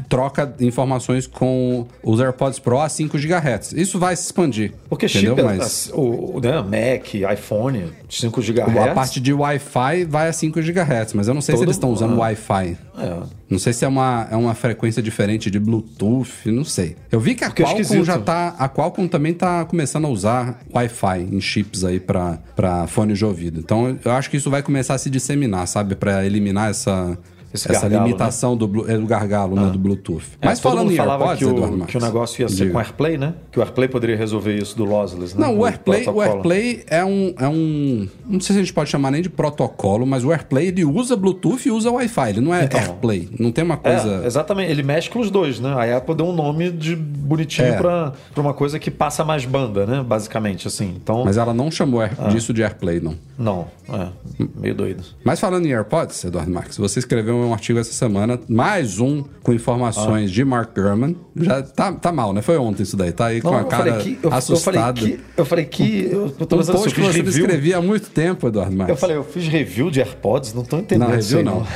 troca informações com os AirPods Pro a 5 GHz. Isso vai se expandir. Porque entendeu? chip, é Mas, o, né, Mac, iPhone, 5 GHz. A parte de Wi-Fi vai a 5 GHz, mas eu não sei Todo... se eles estão usando ah. Wi-Fi. É. Não sei se é uma, é uma frequência diferente de Bluetooth, não sei. Eu vi que a Porque é Qualcomm já tá. A Qualcomm também tá começando a usar Wi-Fi em chips aí para fone de ouvido. Então eu acho que isso vai começar a se disseminar, sabe? para eliminar essa essa gargalo, limitação né? do, é, do gargalo, né, ah. né, do Bluetooth. É, Mas falando em AirPods, que o, que o negócio ia ser Diga. com AirPlay, né? Que o AirPlay poderia resolver isso do lossless, né? Não, o AirPlay, o AirPlay é um, é um... Não sei se a gente pode chamar nem de protocolo, mas o AirPlay ele usa Bluetooth e usa Wi-Fi. Ele não é então, AirPlay. Não tem uma coisa... É, exatamente. Ele mexe com os dois, né? A Apple deu um nome de bonitinho é. para uma coisa que passa mais banda, né? Basicamente, assim. Então... Mas ela não chamou ah. disso de AirPlay, não. Não. É. Meio doido. Mas falando em AirPods, Eduardo Marques, você escreveu um artigo essa semana mais um com informações ah. de Mark Gurman. Já tá, tá mal, né? Foi ontem isso daí. Tá aí com não, a cara que, eu, assustada. Eu falei que. Eu, falei que, eu tô um post que você escrevia há muito tempo, Eduardo Marques. Eu falei, eu fiz review de AirPods, não tô entendendo. Não, review não.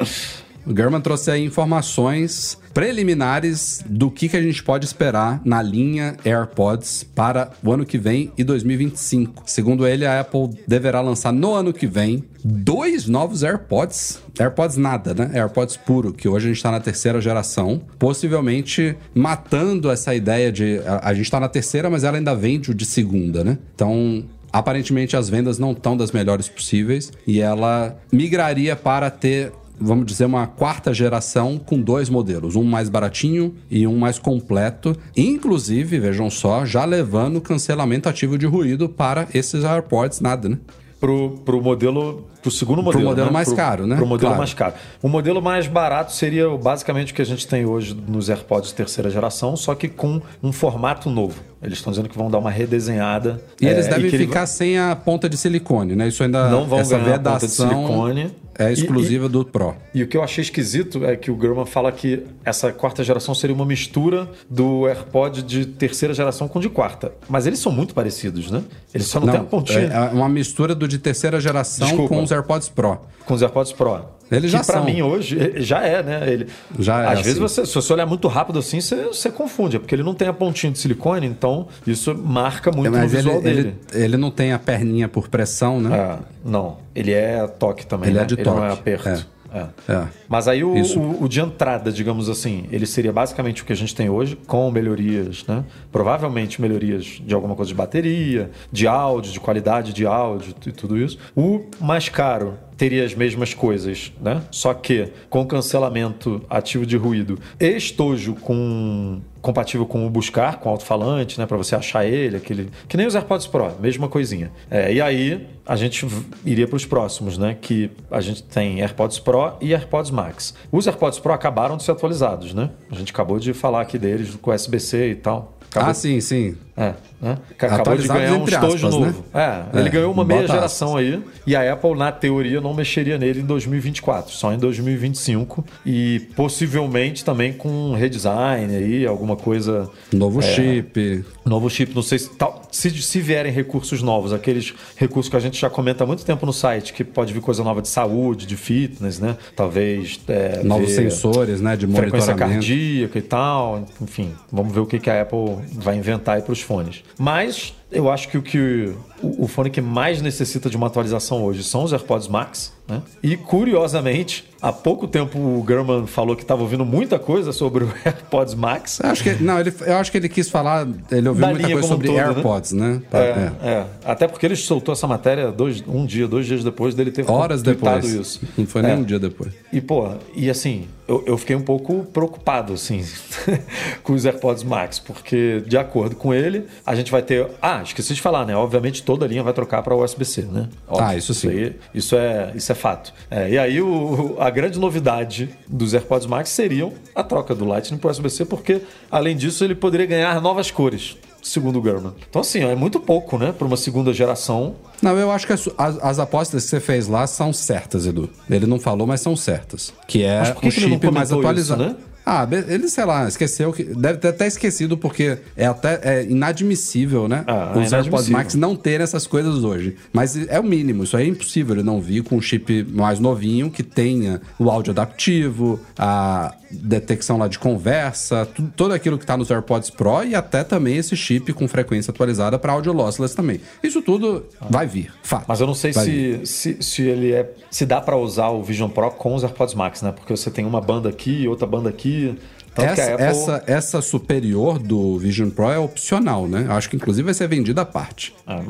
O German trouxe aí informações preliminares do que, que a gente pode esperar na linha AirPods para o ano que vem e 2025. Segundo ele, a Apple deverá lançar no ano que vem dois novos AirPods. AirPods nada, né? AirPods puro, que hoje a gente está na terceira geração, possivelmente matando essa ideia de. A, gente está na terceira, mas ela ainda vende o de segunda, né? Então, aparentemente as vendas não estão das melhores possíveis e ela migraria para ter vamos dizer, uma quarta geração com dois modelos, um mais baratinho e um mais completo, inclusive, vejam só, já levando cancelamento ativo de ruído para esses AirPods nada, né? Pro, pro modelo pro segundo modelo. Pro modelo né? mais pro, caro, né? Pro modelo claro. mais caro. O modelo mais barato seria basicamente o que a gente tem hoje nos AirPods terceira geração, só que com um formato novo. Eles estão dizendo que vão dar uma redesenhada. E é, eles devem ficar sem a ponta de silicone, né? Isso ainda não vão essa ganhar vedação a ponta de silicone. É exclusiva e, do Pro. E o que eu achei esquisito é que o German fala que essa quarta geração seria uma mistura do AirPod de terceira geração com de quarta. Mas eles são muito parecidos, né? Eles só não, não têm a pontinha. É uma mistura do de terceira geração Desculpa. com os AirPods Pro. Com os AirPods Pro. Eles já para mim hoje já é, né? Ele, já é. Às assim. vezes você, se você olhar muito rápido assim, você, você confunde, é porque ele não tem a pontinha de silicone, então isso marca muito é, o visual ele, dele. Ele, não tem a perninha por pressão, né? É, não, ele é toque também. Ele é né? é de toque. Ele não é aperto. É. É. É. Mas aí o, o, o, de entrada, digamos assim, ele seria basicamente o que a gente tem hoje, com melhorias, né? Provavelmente melhorias de alguma coisa de bateria, de áudio, de qualidade de áudio e tudo isso. O mais caro teria as mesmas coisas, né? Só que com cancelamento ativo de ruído estojo com compatível com o buscar, com alto-falante, né, para você achar ele, aquele que nem os AirPods Pro, mesma coisinha. É, e aí a gente iria para os próximos, né, que a gente tem AirPods Pro e AirPods Max. Os AirPods Pro acabaram de ser atualizados, né? A gente acabou de falar aqui deles com USB-C e tal. Acabou. Ah, sim, sim. É, né? Que acabou de ganhar um estojo aspas, né? novo. É, ele É, ganhou uma meia geração aí. E a Apple, na teoria, não mexeria nele em 2024, só em 2025. E possivelmente também com um redesign aí, alguma coisa. Novo É. chip. Novo chip, não sei se, tal, se, se vierem recursos novos, aqueles recursos que a gente já comenta há muito tempo no site, que pode vir coisa nova de saúde, de fitness, né? Talvez. é, Novos sensores, né? De frequência monitoramento. cardíaca e tal. Enfim, vamos ver o que, que a Apple vai inventar aí para os fones. Mas eu acho que o que o, o fone que mais necessita de uma atualização hoje são os AirPods Max, né? E curiosamente, há pouco tempo o German falou que estava ouvindo muita coisa sobre o AirPods Max. Eu acho que, não, ele, eu acho que ele quis falar. Ele ouviu Da muita coisa sobre todo, né? AirPods, né? É, É. é. Até porque ele soltou essa matéria dois, um dia, dois dias depois dele ter Horas depois. isso. Não foi nem É. um dia depois. E, pô, e assim, eu, eu fiquei um pouco preocupado, assim, com os AirPods Max, porque, de acordo com ele, a gente vai ter. Ah, esqueci de falar, né? Obviamente toda a linha vai trocar para USB-C, né? Ah, isso sim. aí- isso, é, isso é fato. É, e aí, o, a grande novidade dos AirPods Max seriam a troca do Lightning para USB-C, porque, além disso, ele poderia ganhar novas cores. Segundo o German. Então, assim, é muito pouco, né? Para uma segunda geração. Não, eu acho que as, as- as apostas que você fez lá são certas, Edu. Ele não falou, mas são certas. Que é um chip mais atualizado. isso, né? Ah, ele, sei lá, esqueceu que. Deve ter até esquecido, porque é até é inadmissível, né? Ah, os é AirPods. Max não terem essas coisas hoje. Mas é o mínimo, isso aí é impossível ele não vir com um chip mais novinho que tenha o áudio adaptivo, a detecção lá de conversa, tu- tudo aquilo que tá nos AirPods Pro e até também esse chip com frequência atualizada para áudio lossless também. Isso tudo vai vir, fato. Mas eu não sei se, se, se ele é. Se dá para usar o Vision Pro com os AirPods Max, né? Porque você tem uma banda aqui e outra banda aqui. Tanto que Essa, Apple. essa, essa superior do Vision Pro é opcional, né? Acho que inclusive vai ser vendida à parte. Ah,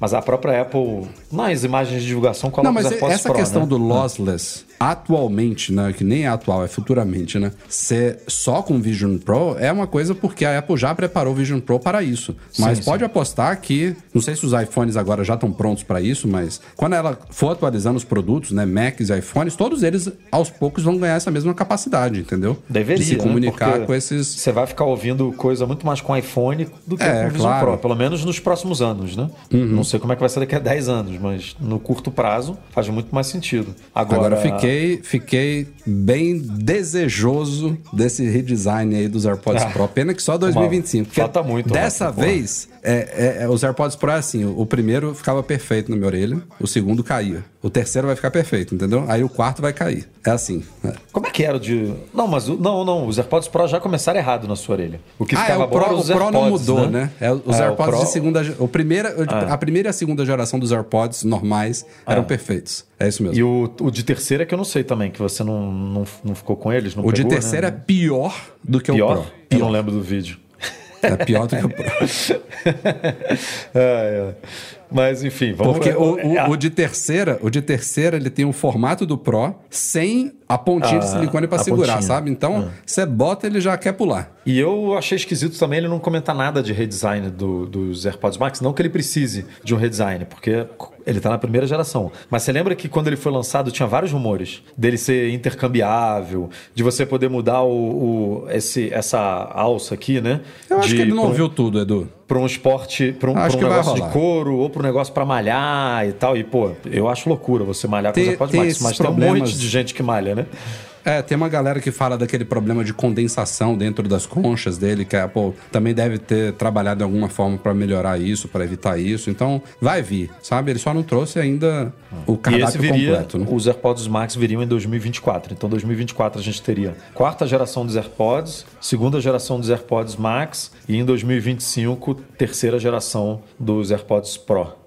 mas a própria Apple, nas imagens de divulgação, coloca Não, mas essa Pro, questão né? do lossless, atualmente, né? Que nem é atual, é futuramente, né? Ser só com Vision Pro é uma coisa porque a Apple já preparou o Vision Pro para isso. Mas Sim, pode apostar que, não sei se os iPhones agora já estão prontos para isso, mas quando ela for atualizando os produtos, né? Macs e iPhones, todos eles aos poucos vão ganhar essa mesma capacidade, entendeu? Deveria. De se né? comunicar Porque com esses. Você vai ficar ouvindo coisa muito mais com iPhone do que É, com o Vision claro. Pro, pelo menos nos próximos anos, né? Uhum. Não sei como é que vai ser daqui a 10 anos, mas no curto prazo faz muito mais sentido. Agora, Agora, eu fiquei, fiquei bem desejoso desse redesign aí dos AirPods Ah, Pro. Pena que só 2025. porque falta muito, Dessa Rafa, porra. vez, é, é, os AirPods Pro é assim: o, o primeiro ficava perfeito na minha orelha, o segundo caía. O terceiro vai ficar perfeito, entendeu? Aí o quarto vai cair. É assim. é. Como é que era o de. Não, mas o- não, não. Os AirPods Pro já começaram errado na sua orelha. O que Ah, é, ficava o bom Pro, era o os Pro não AirPods, mudou, né? É, os É, o AirPods Pro- de segunda. O primeira, o Ah. A primeira e a segunda geração dos AirPods normais eram perfeitos. É isso mesmo. E o, o de terceira é que eu não sei também, que você não, não, não ficou com eles. Não o de pegou, terceira né? é pior do que pior? o Pro. Eu não lembro do vídeo. É pior do que o Pro. É, é. Mas enfim, vamos Porque o, o- É, o de terceira, o de terceira, ele tem o formato do Pro sem a pontinha de Ah, silicone pra a segurar, pontinha. sabe? Então, você bota, ele já quer pular. E eu achei esquisito também ele não comentar nada de redesign do- dos AirPods Max. Não que ele precise de um redesign, porque ele tá na primeira geração. Mas você lembra que quando ele foi lançado tinha vários rumores dele ser intercambiável, de você poder mudar o, o- esse, essa alça aqui, né? Eu acho de, que ele não pra um- tudo, Edu. Pra um esporte, pra um, Acho um negócio de couro ou pra um negócio pra malhar e tal. E, pô, eu acho loucura você malhar com Tem- os AirPods Max, mas tem um problemas- monte de gente que malha, né? É, tem uma galera que fala daquele problema de condensação dentro das conchas dele, que a Apple também deve ter trabalhado de alguma forma pra melhorar isso, pra evitar isso. Então, vai vir, sabe? Ele só não trouxe ainda o E esse cardápio viria, completo, né? os AirPods Max viriam em 2024. Então, 2024 a gente teria quarta geração dos AirPods, segunda geração dos AirPods Max e em 2025 terceira geração dos AirPods Pro.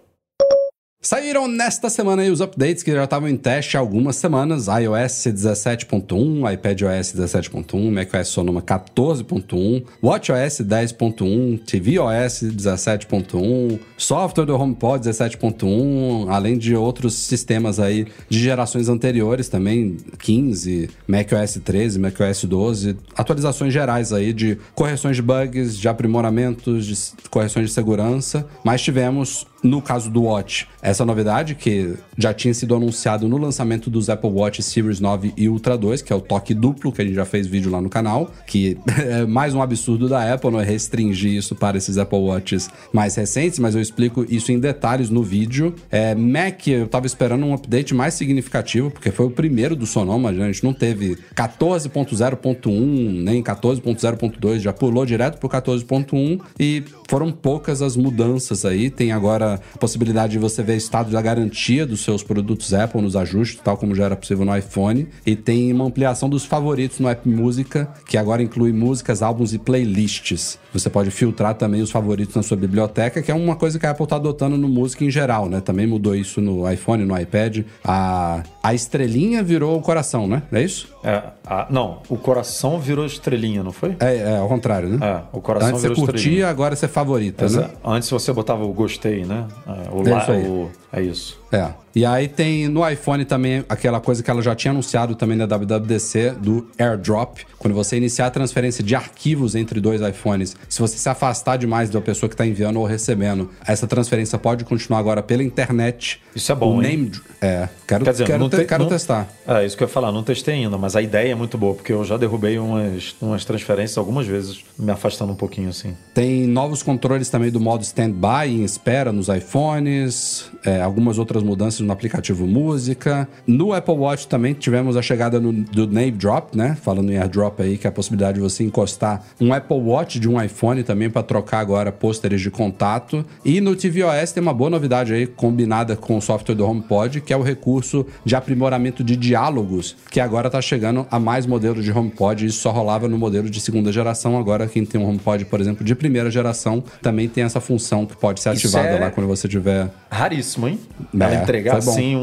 Saíram nesta semana os updates que já estavam em teste há algumas semanas. iOS 17.1, iPadOS 17.1, macOS Sonoma 14.1, WatchOS 10.1, tvOS 17.1, software do HomePod 17.1, além de outros sistemas aí de gerações anteriores também, 15, macOS 13, macOS 12, atualizações gerais aí de correções de bugs, de aprimoramentos, de correções de segurança, mas tivemos no caso do Watch, essa novidade que já tinha sido anunciado no lançamento dos Apple Watch Series 9 e Ultra 2, que é o toque duplo, que a gente já fez vídeo lá no canal, que é mais um absurdo da Apple, não é restringir isso para esses Apple Watches mais recentes, mas eu explico isso em detalhes no vídeo. É, Mac, eu tava esperando um update mais significativo, porque foi o primeiro do Sonoma, a gente não teve 14.0.1, nem 14.0.2, já pulou direto pro 14.1 e foram poucas as mudanças aí. Tem agora a possibilidade de você ver estado da garantia dos seus produtos Apple nos ajustes, tal como já era possível no iPhone. E tem uma ampliação dos favoritos no App Música, que agora inclui músicas, álbuns e playlists. Você pode filtrar também os favoritos na sua biblioteca, que é uma coisa que a Apple está adotando no música em geral, né? Também mudou isso no iPhone, no iPad. A, a estrelinha virou o coração, né? É isso? É, a- não, o coração virou estrelinha, não foi? É, é ao contrário, né? É, o coração Antes você virou curtia, estrelinha. agora você favorita, né? Antes você botava o gostei, né? É, o É isso people é isso. É. E aí tem no iPhone também aquela coisa que ela já tinha anunciado também na WWDC do AirDrop, quando você iniciar a transferência de arquivos entre dois iPhones. Se você se afastar demais da pessoa que está enviando ou recebendo, essa transferência pode continuar agora pela internet. Isso é bom, o hein? name, É, quero, Quer dizer, quero, te- quero não- testar. É, isso que eu ia falar, não testei ainda, mas a ideia é muito boa, porque eu já derrubei umas, umas transferências algumas vezes, me afastando um pouquinho assim. Tem novos controles também do modo standby em espera nos iPhones, é, algumas outras mudanças no aplicativo Música. No Apple Watch também tivemos a chegada no- do Name Drop, né? Falando em AirDrop aí, que é a possibilidade de você encostar um Apple Watch de um iPhone também para trocar agora pôsteres de contato. E no tvOS tem uma boa novidade aí, combinada com o software do HomePod, que é o recurso de aprimoramento de diálogos, que agora está chegando a mais modelos de HomePod. Isso só rolava no modelo de segunda geração. Agora, quem tem um HomePod, por exemplo, de primeira geração, também tem essa função que pode ser Isso ativada é- lá quando você tiver. Raríssimo, hein? É, Ela entregar assim um,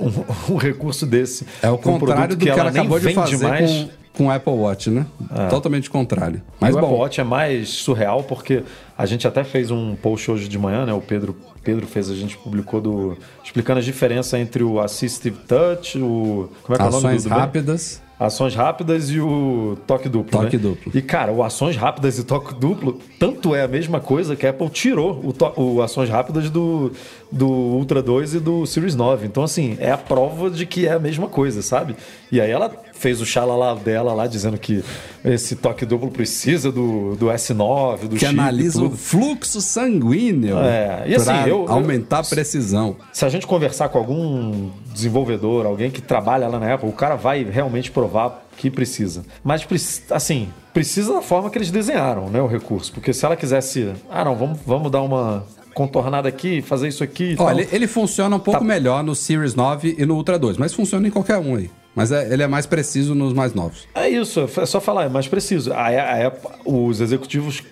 um, um- um recurso desse. É o um contrário do que, ela nem acabou de fazer mais. com, com o Apple Watch, né? Totalmente contrário. Mas o bom. Apple Watch é mais surreal porque a gente até fez um post hoje de manhã, né? O Pedro, Pedro fez, a gente publicou do explicando a diferença entre o Assistive Touch, o como é que é o nome Ações do, do rápidas. Ações rápidas e o toque duplo. Toque né? duplo. E, cara, o ações rápidas e toque duplo, tanto é a mesma coisa que a Apple tirou o, to- o ações rápidas do, do Ultra 2 e do Series 9. Então, assim, é a prova de que é a mesma coisa, sabe? E aí ela fez o xalala dela lá, dizendo que esse toque duplo precisa do, do S9, do Que chip analisa o tudo. fluxo sanguíneo É, e assim, pra eu- eu- aumentar a precisão. Se a gente conversar com algum desenvolvedor, alguém que trabalha lá na Apple, o cara vai realmente provar que precisa. Mas, assim, precisa da forma que eles desenharam, né, o recurso. Porque se ela quisesse, ah, não, vamos, vamos dar uma contornada aqui, fazer isso aqui e tal. Olha, ele funciona um pouco Tá. melhor no Series 9 e no Ultra 2, mas funciona em qualquer um aí. Mas é, ele é mais preciso nos mais novos. É isso, é só falar, é mais preciso. A, a, a, os executivos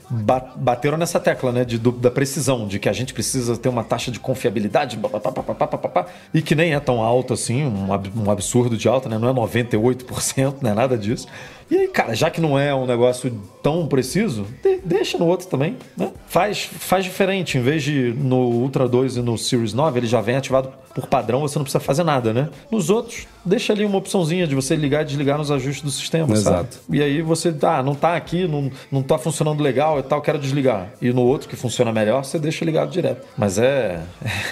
bateram nessa tecla, né? De, do, da precisão, de que a gente precisa ter uma taxa de confiabilidade, pá, pá, pá, e que nem é tão alta assim, um, um absurdo de alta, né? Não é 98%, não é nada disso. E aí, cara, já que não é um negócio tão preciso, de- deixa no outro também, né? Faz, faz diferente, em vez de no Ultra 2 e no Series 9, ele já vem ativado por padrão, você não precisa fazer nada, né? Nos outros, deixa ali uma opçãozinha de você ligar e desligar nos ajustes do sistema, sabe? Exato. E aí você, ah, não tá aqui, não, não tá funcionando legal e tal, quero desligar. E no outro que funciona melhor, você deixa ligado direto. Mas é.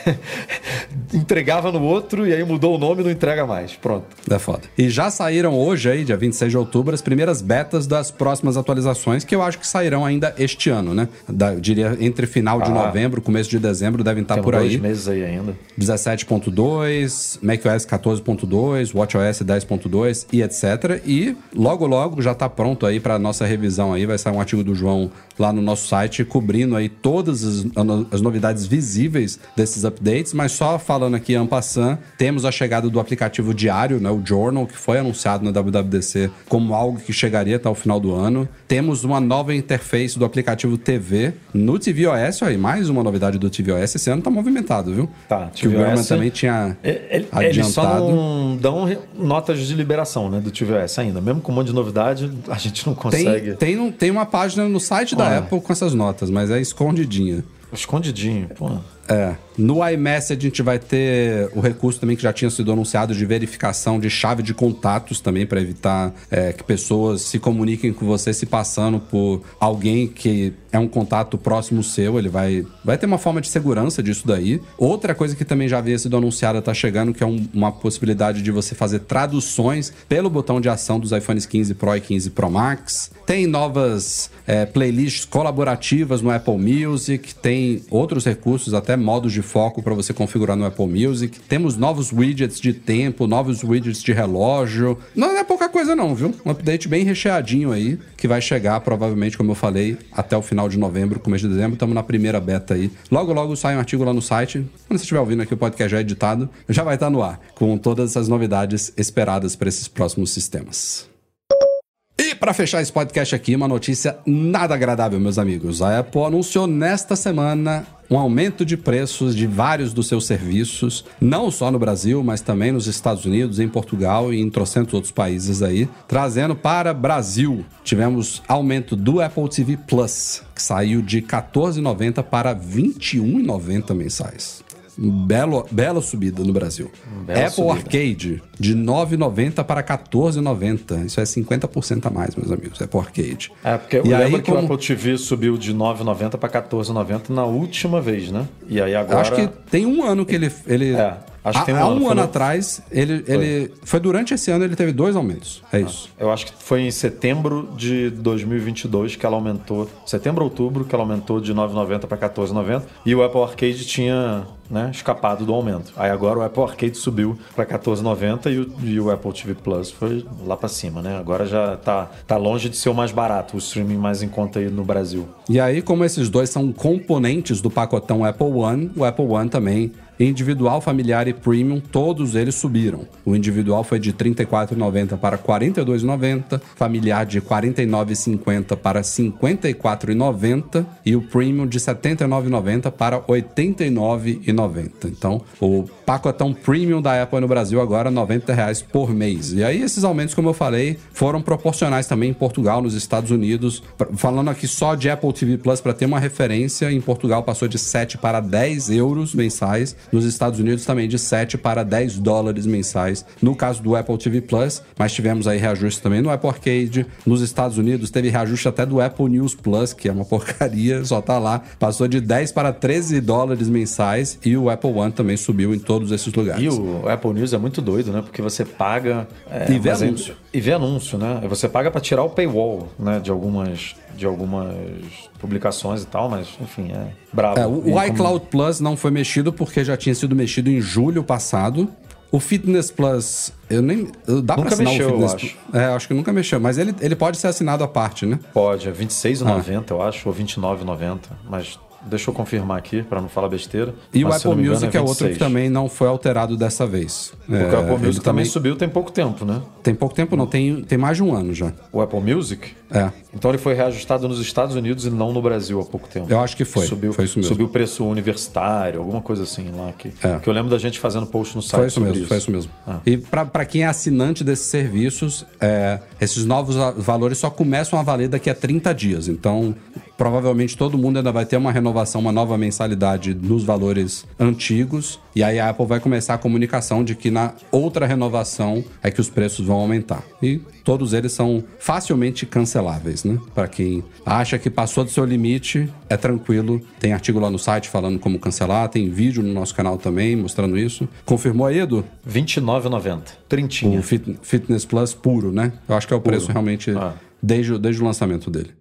Entregava no outro e aí mudou o nome e não entrega mais. Pronto. É foda. E já saíram hoje aí, dia 26 de outubro, as primeiras betas das próximas atualizações, que eu acho que sairão ainda este ano, né? Da- eu diria entre final de Ah. novembro, começo de dezembro, devem estar por dois aí. meses aí ainda. 17.2, macOS 14.2, WatchOS 10.2 e etc. E logo logo já tá pronto aí para nossa revisão aí, vai sair um artigo do João lá no nosso site cobrindo aí todas as, as novidades visíveis desses updates, mas só falando aqui en passant, temos a chegada do aplicativo diário, né, o Journal, que foi anunciado na WWDC como algo que chegaria até o final do ano. Temos uma nova interface do aplicativo TV no tvOS, aí mais uma novidade do tvOS, esse ano tá movimentado, viu? Tá, que o Gurman também tinha É, ele- adiantado. Eles só não dão notas de liberação né, do tvOS ainda. Mesmo com um monte de novidade, a gente não consegue. Tem, tem, tem uma página no site da Ah. Apple com essas notas, mas é escondidinha. Escondidinho. Pô. É. No iMessage a gente vai ter o recurso também que já tinha sido anunciado de verificação de chave de contatos também para evitar é, que pessoas se comuniquem com você se passando por alguém que é um contato próximo seu. Ele vai, vai ter uma forma de segurança disso daí. Outra coisa que também já havia sido anunciada tá chegando, que é um- uma possibilidade de você fazer traduções pelo botão de ação dos iPhones 15 Pro e 15 Pro Max. Tem novas é, playlists colaborativas no Apple Music, tem outros recursos, até modos de foco para você configurar no Apple Music. Temos novos widgets de tempo, novos widgets de relógio. Não é pouca coisa não, viu? Um update bem recheadinho aí, que vai chegar provavelmente, como eu falei, até o final de novembro, começo de dezembro. Estamos na primeira beta aí. Logo, logo sai um artigo lá no site. Quando você estiver ouvindo aqui o podcast já editado, já vai estar no ar, com todas essas novidades esperadas para esses próximos sistemas. Para fechar esse podcast aqui, uma notícia nada agradável, meus amigos. A Apple anunciou nesta semana um aumento de preços de vários dos seus serviços, não só no Brasil, mas também nos Estados Unidos, em Portugal e em trocentos outros países aí, trazendo para Brasil. Tivemos aumento do Apple TV Plus, que saiu de R$ 14,90 para R$ 21,90 mensais. Belo, bela subida no Brasil. Bela Apple subida. Arcade, de R$ 9,90 para R$ 14,90. Isso é 50% a mais, meus amigos. Apple Arcade. É, porque eu E aí, lembro que o como- Apple TV subiu de 9,90 para 14,90 na última vez, né? E aí agora. Acho que tem um ano que ele. ele É, acho que tem um há, há um Foi ano no- atrás, ele, ele. Foi durante esse ano ele teve dois aumentos. É isso. Eu acho que foi em setembro de 2022 que ela aumentou, setembro outubro que ela aumentou de 9,90 para 14,90 e o Apple Arcade tinha né, escapado do aumento. Aí agora o Apple Arcade subiu para 14,90 e o, e o Apple TV Plus foi lá para cima, né? Agora já tá, tá longe de ser o mais barato, o streaming mais em conta aí no Brasil. E aí, como esses dois são componentes do pacotão Apple One, o Apple One também, individual, familiar e premium, todos eles subiram. O individual foi de R$ 34,90 para R$ 42,90, familiar de R$ 49,50 para R$ 54,90 e o premium de R$ 79,90 para R$ 89,90. Então, o pacotão premium da Apple no Brasil agora 90 reais por mês. E aí, esses aumentos, como eu falei, foram proporcionais também em Portugal, nos Estados Unidos. Falando aqui só de Apple TV Plus, para ter uma referência, em Portugal passou de 7 para 10 euros mensais, nos Estados Unidos também de 7 para 10 dólares mensais, no caso do Apple TV Plus, mas tivemos aí reajuste também no Apple Arcade, nos Estados Unidos teve reajuste até do Apple News Plus, que é uma porcaria, só tá lá, passou de 10 para 13 dólares mensais e o Apple One também subiu em todos esses lugares. E o Apple News é muito doido, né? Porque você paga. é, E vê é- anúncio. e vê anúncio, né? Você paga para tirar o paywall, né? De algumas, de algumas publicações e tal, mas enfim, é brabo. É, o, o como- iCloud Plus não foi mexido porque já tinha sido mexido em julho passado. O Fitness Plus, eu nem. Dá pra Nunca assinar mexeu, o Fitness acho. Plus. É, acho que nunca mexeu. Mas ele, ele pode ser assinado à parte, né? Pode, é R$26,90, eu acho, ou R$29,90. Mas deixa eu confirmar aqui, para não falar besteira. E Mas, o Apple engano, Music é, outro que 26. também não foi alterado dessa vez. Porque É, o Apple Music também subiu tem pouco tempo, né? Tem pouco tempo, não. Tem, tem mais de um ano já. O Apple Music? É. Então ele foi reajustado nos Estados Unidos e não no Brasil há pouco tempo. Eu acho que foi. Subiu, Foi isso mesmo. Subiu o preço universitário, alguma coisa assim lá. Que, É. que eu lembro da gente fazendo post no site. Foi isso mesmo, foi isso mesmo. Ah. E para quem é assinante desses serviços, é, esses novos valores só começam a valer daqui a 30 dias. Então, provavelmente todo mundo ainda vai ter uma renovação, uma nova mensalidade nos valores antigos. E aí a Apple vai começar a comunicação de que na outra renovação é que os preços vão aumentar. E todos eles são facilmente canceláveis, né? Para quem acha que passou do seu limite, é tranquilo. Tem artigo lá no site falando como cancelar, tem vídeo no nosso canal também mostrando isso. Confirmou aí, Edu? R$29,90. Trintinha. O Fit- Fitness Plus puro, né? Eu acho que é o preço realmente Ah. desde, desde o lançamento dele.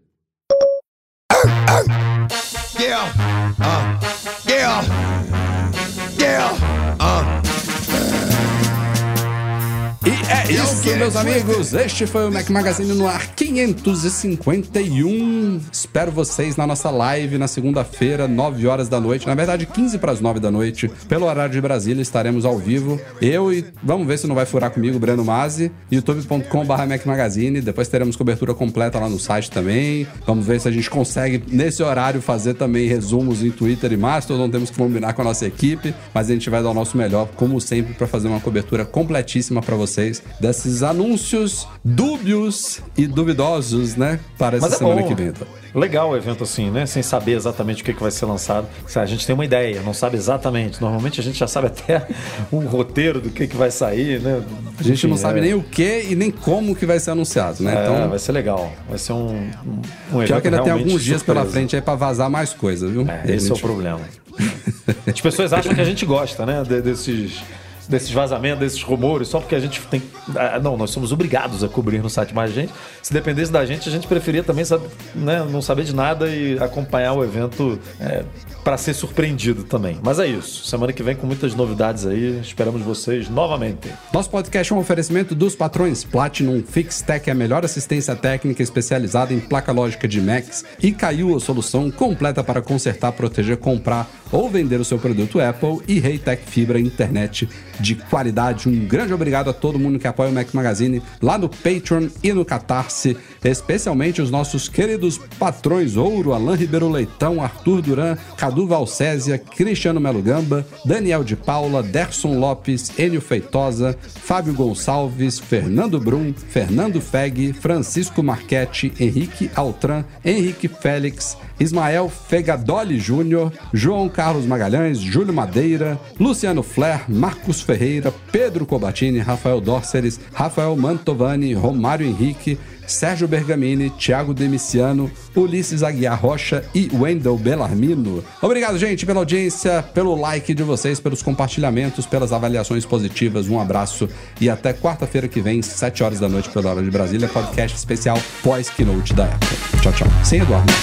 hell. É isso, meus amigos. Este foi o Mac Magazine no ar 551. Espero vocês na nossa live na segunda-feira, 9 horas da noite. Na verdade, 15 para as 9 da noite. Pelo horário de Brasília, estaremos ao vivo. Eu e vamos ver se não vai furar comigo, Breno Mazzi. youtube.com.br Mac Magazine. Depois teremos cobertura completa lá no site também. Vamos ver se a gente consegue, nesse horário, fazer também resumos em Twitter e Mastodon. Temos que combinar com a nossa equipe. Mas a gente vai dar o nosso melhor, como sempre, para fazer uma cobertura completíssima para vocês depois desses anúncios dúbios e duvidosos, né? Para essa Mas é semana bom. que vem. então. Legal o evento assim, né? Sem saber exatamente o que, que vai ser lançado. A gente tem uma ideia, não sabe exatamente. Normalmente a gente já sabe até um roteiro do que, que vai sair, né? A gente não sabe nem o que e nem como que vai ser anunciado, né? É, Então, vai ser legal. Vai ser um, um, um pior que ainda tem alguns dias pela surpresa. frente aí pra vazar mais coisa, viu? É, esse é o gente- problema. As pessoas acham que a gente gosta, né? de- desses, desses vazamentos, desses rumores, só porque a gente tem. Ah, Não, nós somos obrigados a cobrir no site mais gente. Se dependesse da gente, a gente preferia também né, não saber de nada e acompanhar o evento para ser surpreendido também. Mas é isso. Semana que vem com muitas novidades aí. Esperamos vocês novamente. Nosso podcast é um oferecimento dos patrões Platinum Fixtech, a melhor assistência técnica especializada em placa lógica de Macs, e caiu a solução completa para consertar, proteger, comprar ou vender o seu produto Apple e Reitec Fibra internet de qualidade. Um grande obrigado a todo mundo que apoia o Mac Magazine lá no Patreon e no Catarse, especialmente os nossos queridos patrões Ouro, Alain Ribeiro Leitão, Arthur Duran, Cadu Valcésia, Cristiano Melo Gamba, Daniel de Paula, Derson Lopes, Enio Feitosa, Fábio Gonçalves, Fernando Brum, Fernando Feg, Francisco Marchetti, Henrique Altran, Henrique Félix, Ismael Fegadoli Júnior, João Carlos Magalhães, Júlio Madeira, Luciano Flair, Marcos Ferreira, Pedro Cobatini, Rafael Dórceres, Rafael Mantovani, Romário Henrique, Sérgio Bergamini, Thiago Demiciano, Ulisses Aguiar Rocha e Wendel Bellarmino. Obrigado, gente, pela audiência, pelo like de vocês, pelos compartilhamentos, pelas avaliações positivas. Um abraço e até quarta-feira que vem, 7 horas da noite, pela hora de Brasília, podcast especial pós-keynote da Apple. Tchau, tchau. Sem Eduardo.